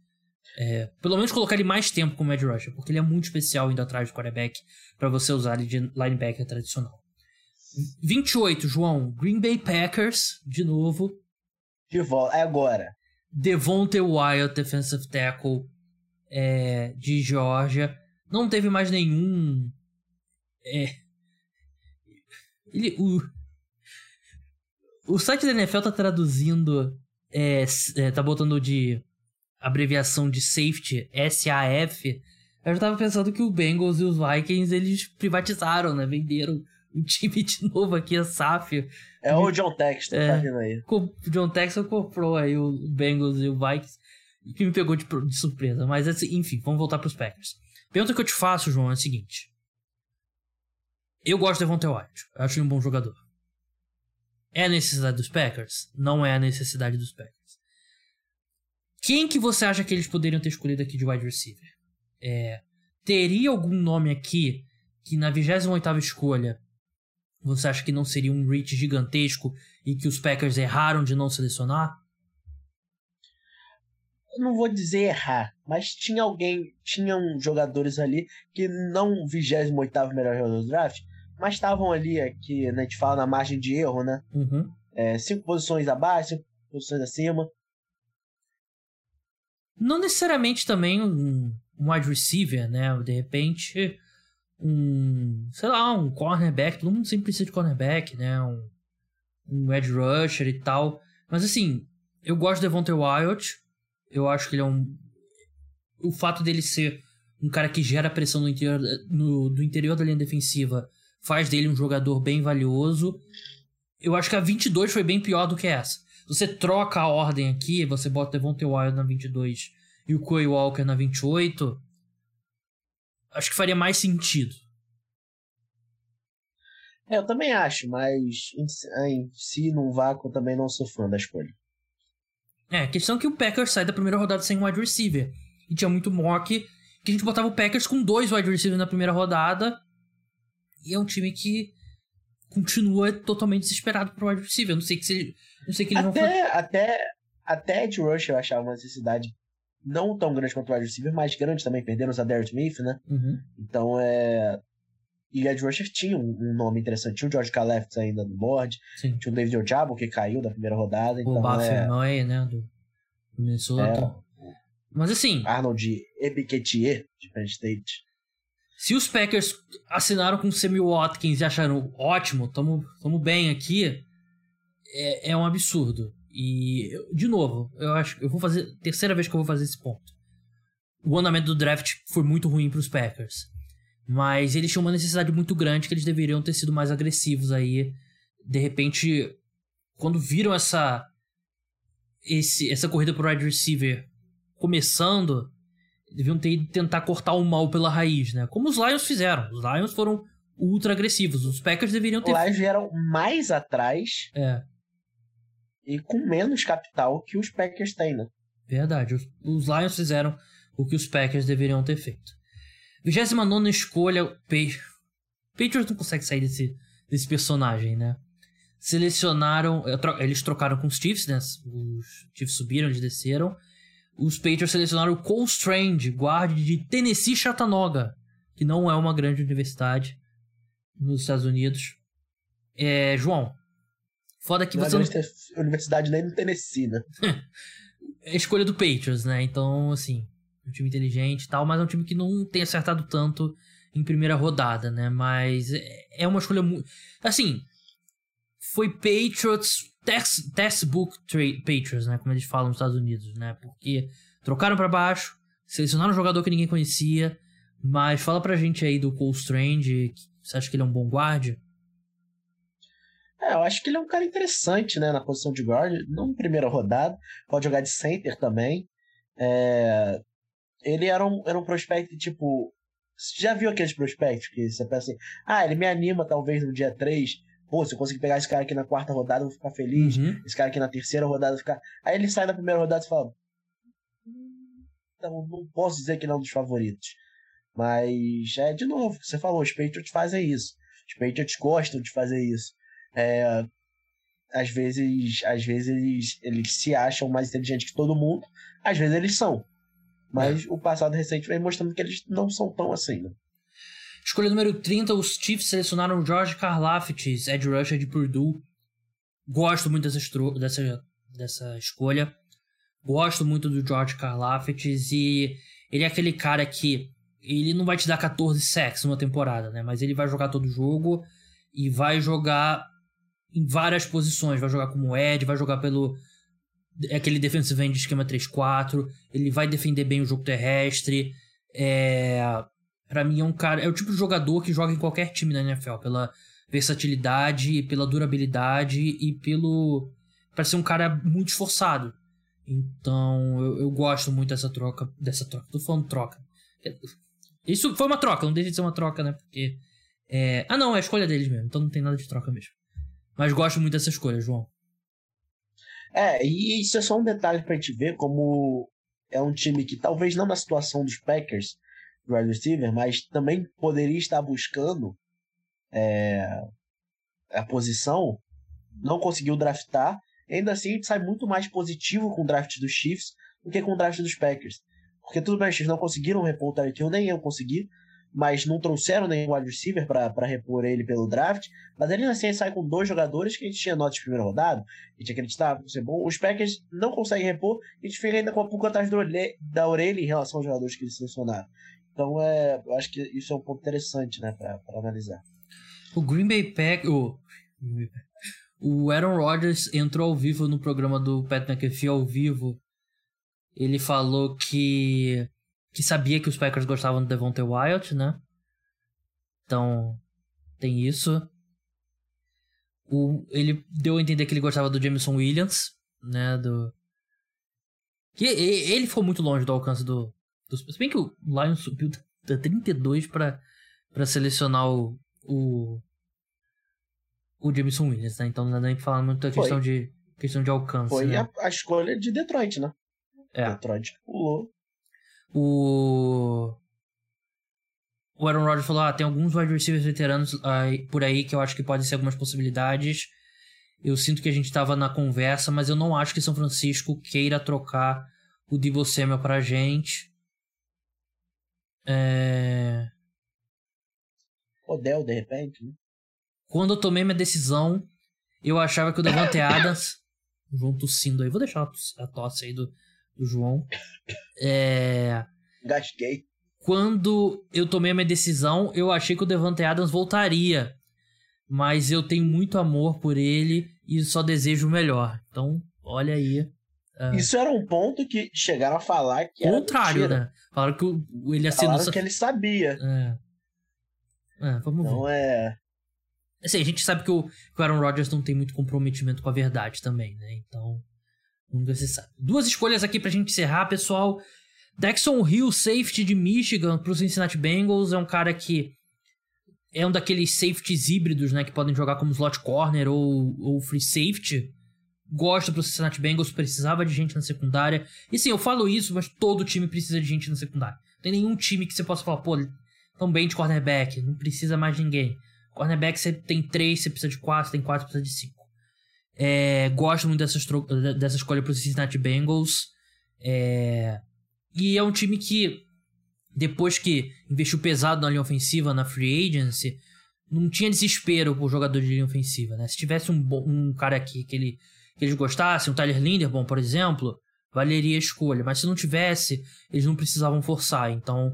É, pelo menos colocar ele mais tempo como edge rusher, porque ele é muito especial indo atrás do quarterback para você usar ele de linebacker tradicional. 28, João. Green Bay Packers, de novo. De volta, é agora. Devontae Wyatt, defensive tackle é, de Georgia. Não teve mais nenhum. É. Ele. O, o site da NFL tá traduzindo. É, é, tá botando de abreviação de safety, SAF. Eu já tava pensando que o Bengals e os Vikings eles privatizaram, né? Venderam um time de novo aqui, a SAF. É o John Texton, é, tá vendo aí. O John Texton comprou aí o Bengals e o Vikings, que me pegou de, de surpresa. Mas, assim, enfim, vamos voltar pros Packers. Pergunta que eu te faço, João, é a seguinte. Eu gosto de Devontae White. Eu acho ele um bom jogador. É a necessidade dos Packers? Não é a necessidade dos Packers. Quem que você acha que eles poderiam ter escolhido aqui de wide receiver? É, teria algum nome aqui que na 28ª escolha você acha que não seria um reach gigantesco e que os Packers erraram de não selecionar? Não vou dizer errar, mas tinha alguém, tinham jogadores ali que não 28 melhor jogador do draft, mas estavam ali, aqui, né, a gente fala na margem de erro, né? Uhum. É, cinco posições abaixo, cinco posições acima. Não necessariamente também um, um wide receiver, né? De repente, um, sei lá, um cornerback. Todo mundo sempre precisa de cornerback, né? Um, um edge rusher e tal. Mas assim, eu gosto de Devontae Wyatt. Eu acho que ele é um. O fato dele ser um cara que gera pressão no interior, no, do interior da linha defensiva faz dele um jogador bem valioso. Eu acho que a 22 foi bem pior do que essa. Você troca a ordem aqui, você bota Devontae Wild na 22 e o Coy Walker na 28, acho que faria mais sentido. É, eu também acho, mas em, em si, num vácuo, também não sou fã da escolha. É, a questão é que o Packers sai da primeira rodada sem wide receiver. E tinha muito mock que a gente botava o Packers com dois wide receivers na primeira rodada. E é um time que continua totalmente desesperado pro wide receiver. Eu não sei que se não sei que eles até, vão fazer. Até, até Ed Rush eu achava uma necessidade não tão grande quanto o wide receiver, mas grande também. Perderam a Derek Smith, né? Uhum. Então é. E Ed Rusher tinha um, nome interessante. Tinha o George Kalefts ainda no board. Sim. Tinha o David Ojabo, que caiu da primeira rodada. Então, o Baffernoy, é... né? Do Minnesota. É... Mas assim. Arnold Ebiquetier, de Penn State. Se os Packers assinaram com o Sammy Watkins e acharam ótimo, tamo, tamo bem aqui, é, é um absurdo. E, de novo, eu acho eu vou fazer. Terceira vez que eu vou fazer esse ponto. O andamento do draft foi muito ruim para os Packers. Mas eles tinham uma necessidade muito grande que eles deveriam ter sido mais agressivos aí. De repente, quando viram essa esse, essa corrida pro wide receiver começando, deviam ter tentar cortar o mal pela raiz, né? Como os Lions fizeram. Os Lions foram ultra agressivos. Os Packers deveriam ter. Os Lions vieram mais atrás. É. e com menos capital que os Packers têm, né? Verdade. Os, os Lions fizeram o que os Packers deveriam ter feito. 29 escolha. Patriots não consegue sair desse, desse personagem, né? Selecionaram. Eles trocaram com os Chiefs, né? Os Chiefs subiram, eles desceram. Os Patriots selecionaram o Cole Strange, guarda de Tennessee Chattanooga, que não é uma grande universidade nos Estados Unidos. É, João, foda que não você. Não é universidade nem no Tennessee, né? *laughs* é a escolha do Patriots, né? Então, assim, um time inteligente e tal, mas é um time que não tem acertado tanto em primeira rodada, né? Mas é, é uma escolha muito. Assim, foi Patriots, text, textbook Patriots, né? Como eles falam nos Estados Unidos, né? Porque trocaram para baixo, selecionaram um jogador que ninguém conhecia. Mas fala pra gente aí do Cole Strange. Você acha que ele é um bom guarda? É, eu acho que ele é um cara interessante, né? Na posição de guard. Não primeira rodada. Pode jogar de center também. É... Ele era um, era um prospect, tipo. Você já viu aqueles prospectos que você pensa assim, ah, ele me anima talvez no dia 3. Pô, se eu conseguir pegar esse cara aqui na quarta rodada, eu vou ficar feliz. Uhum. Esse cara aqui na terceira rodada, eu vou ficar. Aí ele sai na primeira rodada e fala. Então, não posso dizer que ele é um dos favoritos. Mas, é de novo, você falou, os Patriots fazem isso. Os Patriots gostam de fazer isso. É, às vezes, às vezes eles, eles se acham mais inteligentes que todo mundo, às vezes eles são. Mas é. o passado recente vem mostrando que eles não são tão assim, né? Escolha número 30, os Chiefs selecionaram George Karlaftis, Ed Rusher de Purdue. Gosto muito dessa, dessa, dessa escolha. Gosto muito do George Karlaftis e ele é aquele cara que ele não vai te dar 14 sacks numa temporada, né? Mas ele vai jogar todo jogo e vai jogar em várias posições. Vai jogar como Ed, vai jogar pelo aquele defensive end de esquema 3-4. Ele vai defender bem o jogo terrestre. É, para mim é um cara, é o tipo de jogador que joga em qualquer time da NFL pela versatilidade, pela durabilidade e pelo para ser um cara muito esforçado. Então, eu, eu, gosto muito dessa troca, dessa troca. Tô falando troca. Isso foi uma troca, não deixa de ser uma troca, né? Porque é... ah, não, é a escolha deles mesmo, então não tem nada de troca mesmo. Mas gosto muito dessa escolha, João. É, e isso é só um detalhe pra gente ver como é um time que talvez não na situação dos Packers, do wide receiver, mas também poderia estar buscando é, a posição, não conseguiu draftar, ainda assim a gente sai muito mais positivo com o draft dos Chiefs do que com o draft dos Packers. Porque tudo bem, eles não conseguiram repor o Tyreek nem eu consegui, mas não trouxeram nenhum wide receiver para repor ele pelo draft. Mas ele assim sai com dois jogadores que a gente tinha nota de primeira rodada, a gente acreditava que ser bom. Os Packers não conseguem repor, a gente fica ainda com a pulga atrás da orelha em relação aos jogadores que eles selecionaram. Então é, acho que isso é um ponto interessante, né, para analisar. O Green Bay Pack, o, o Aaron Rodgers entrou ao vivo no programa do Pat McAfee ao vivo. Ele falou que que sabia que os Packers gostavam do Devontae Wyatt, né? Então, tem isso. O, ele deu a entender que ele gostava do Jameson Williams, né? Do... Que ele ficou muito longe do alcance do. do se bem que o Lions subiu da 32 para selecionar o, o. O Jameson Williams, né? Então não dá nem pra falar muito da questão de, questão de alcance. Foi né? a, a, escolha de Detroit, né? É. Detroit pulou. O. O Aaron Rodgers falou: ah, tem alguns wide receivers veteranos aí, por aí que eu acho que podem ser algumas possibilidades. Eu sinto que a gente estava na conversa, mas eu não acho que São Francisco queira trocar o Debo Samuel pra gente. É... Odell, de repente, né? Quando eu tomei minha decisão, eu achava que o Devante Adams. Vão tossindo aí. Vou deixar a tosse aí do, do João. É. Gasguei. Quando eu tomei a minha decisão, eu achei que o Devante Adams voltaria. Mas eu tenho muito amor por ele e só desejo o melhor. Então, olha aí. Uh... Isso era um ponto que chegaram a falar que Contrário, era né? Falaram que o, ele assinou. Falaram que ele sabia. É. É, vamos então ver. é. Assim, a gente sabe que o, que o Aaron Rodgers não tem muito comprometimento com a verdade também, né? Então. Se sabe. Duas escolhas aqui pra gente encerrar, pessoal. Dexon Hill, safety de Michigan pro Cincinnati Bengals. É um cara que é um daqueles safeties híbridos, né? Que podem jogar como slot corner ou, ou free safety. Gosto pro Cincinnati Bengals, precisava de gente na secundária. E sim, eu falo isso, mas todo time precisa de gente na secundária. Não tem nenhum time que você possa falar, pô, tão bem de cornerback, não precisa mais de ninguém. Cornerback você tem três, você precisa de quatro, tem quatro, precisa de cinco. É, gosto muito dessa, dessa escolha pro Cincinnati Bengals. É, e é um time que, depois que investiu pesado na linha ofensiva, na free agency, não tinha desespero por jogador de linha ofensiva, né? Se tivesse um, um cara aqui que, ele, que eles gostassem, um Tyler Linderbaum, por exemplo, valeria a escolha. Mas se não tivesse, eles não precisavam forçar. Então,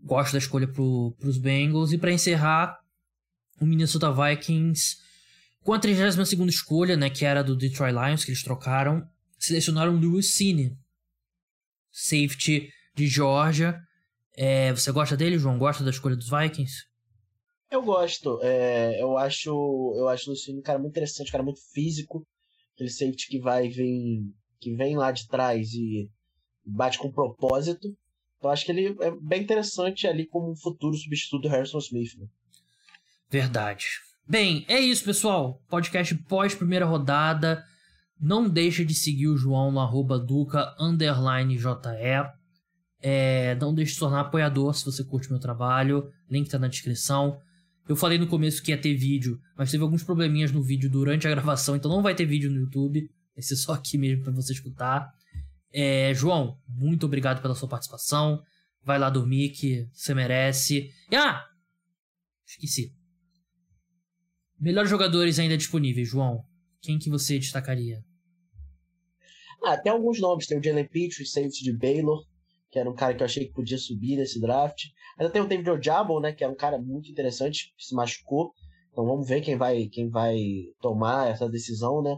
gosto da escolha pro, pros Bengals. E para encerrar, o Minnesota Vikings, com a 32 escolha, né, que era do Detroit Lions, que eles trocaram, selecionaram Lewis Cine, safety de Georgia. É, você gosta dele, João? Gosta da escolha dos Vikings? Eu gosto. É, eu acho eu acho o Lucino um cara muito interessante, um cara muito físico. Aquele safety que vai vir, que vem lá de trás e bate com propósito. Então acho que ele é bem interessante ali como um futuro substituto do Harrison Smith. Né? Verdade. Bem, é isso, pessoal. Podcast pós primeira rodada. Não deixe de seguir o João no arroba Duca JE. É, não deixe de se tornar apoiador se você curte meu trabalho. Link tá na descrição. Eu falei no começo que ia ter vídeo, mas teve alguns probleminhas no vídeo durante a gravação, então não vai ter vídeo no YouTube. Vai ser só aqui mesmo para você escutar. É, João, muito obrigado pela sua participação. Vai lá dormir que você merece. E, ah! Esqueci. Melhores jogadores ainda disponíveis, João. Quem que você destacaria? Ah, tem alguns nomes. Tem o Jalen Petrie, safety de Baylor, que era um cara que eu achei que podia subir nesse draft. Ainda tem o David Ojabo, né, que é um cara muito interessante, que se machucou. Então vamos ver quem vai, quem vai tomar essa decisão, né?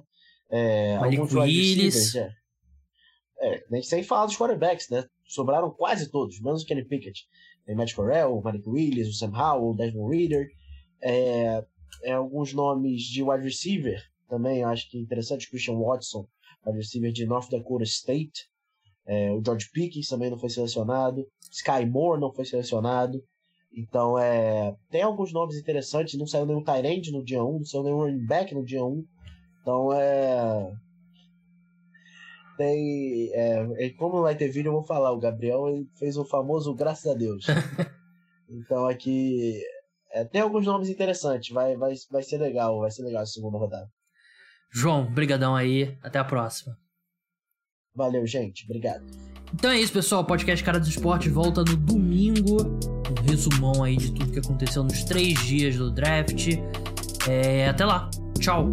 É, alguns Willis. É. é, nem sem falar dos quarterbacks, né? Sobraram quase todos, menos o Kenny Pickett. Tem Matt Corral, o Malik Willis, o Sam Howell, o Desmond Reader. É, é, alguns nomes de wide receiver também, acho que é interessante. Christian Watson, wide receiver de North Dakota State. É, o George Pickens também não foi selecionado. Sky Moore não foi selecionado. Então, é, tem alguns nomes interessantes. Não saiu nenhum Tyrande no dia 1, não saiu nenhum running back no dia 1. Então, é. Tem. É, como vai ter vídeo, eu vou falar. O Gabriel fez o famoso graças a Deus. *laughs* então, aqui. É, tem alguns nomes interessantes. Vai, vai, vai ser legal. Vai ser legal a segunda rodada. João, brigadão aí. Até a próxima. Valeu, gente. Obrigado. Então é isso, pessoal. O podcast Cara dos Esportes volta no domingo. Um resumão aí de tudo que aconteceu nos três dias do draft. É, até lá. Tchau.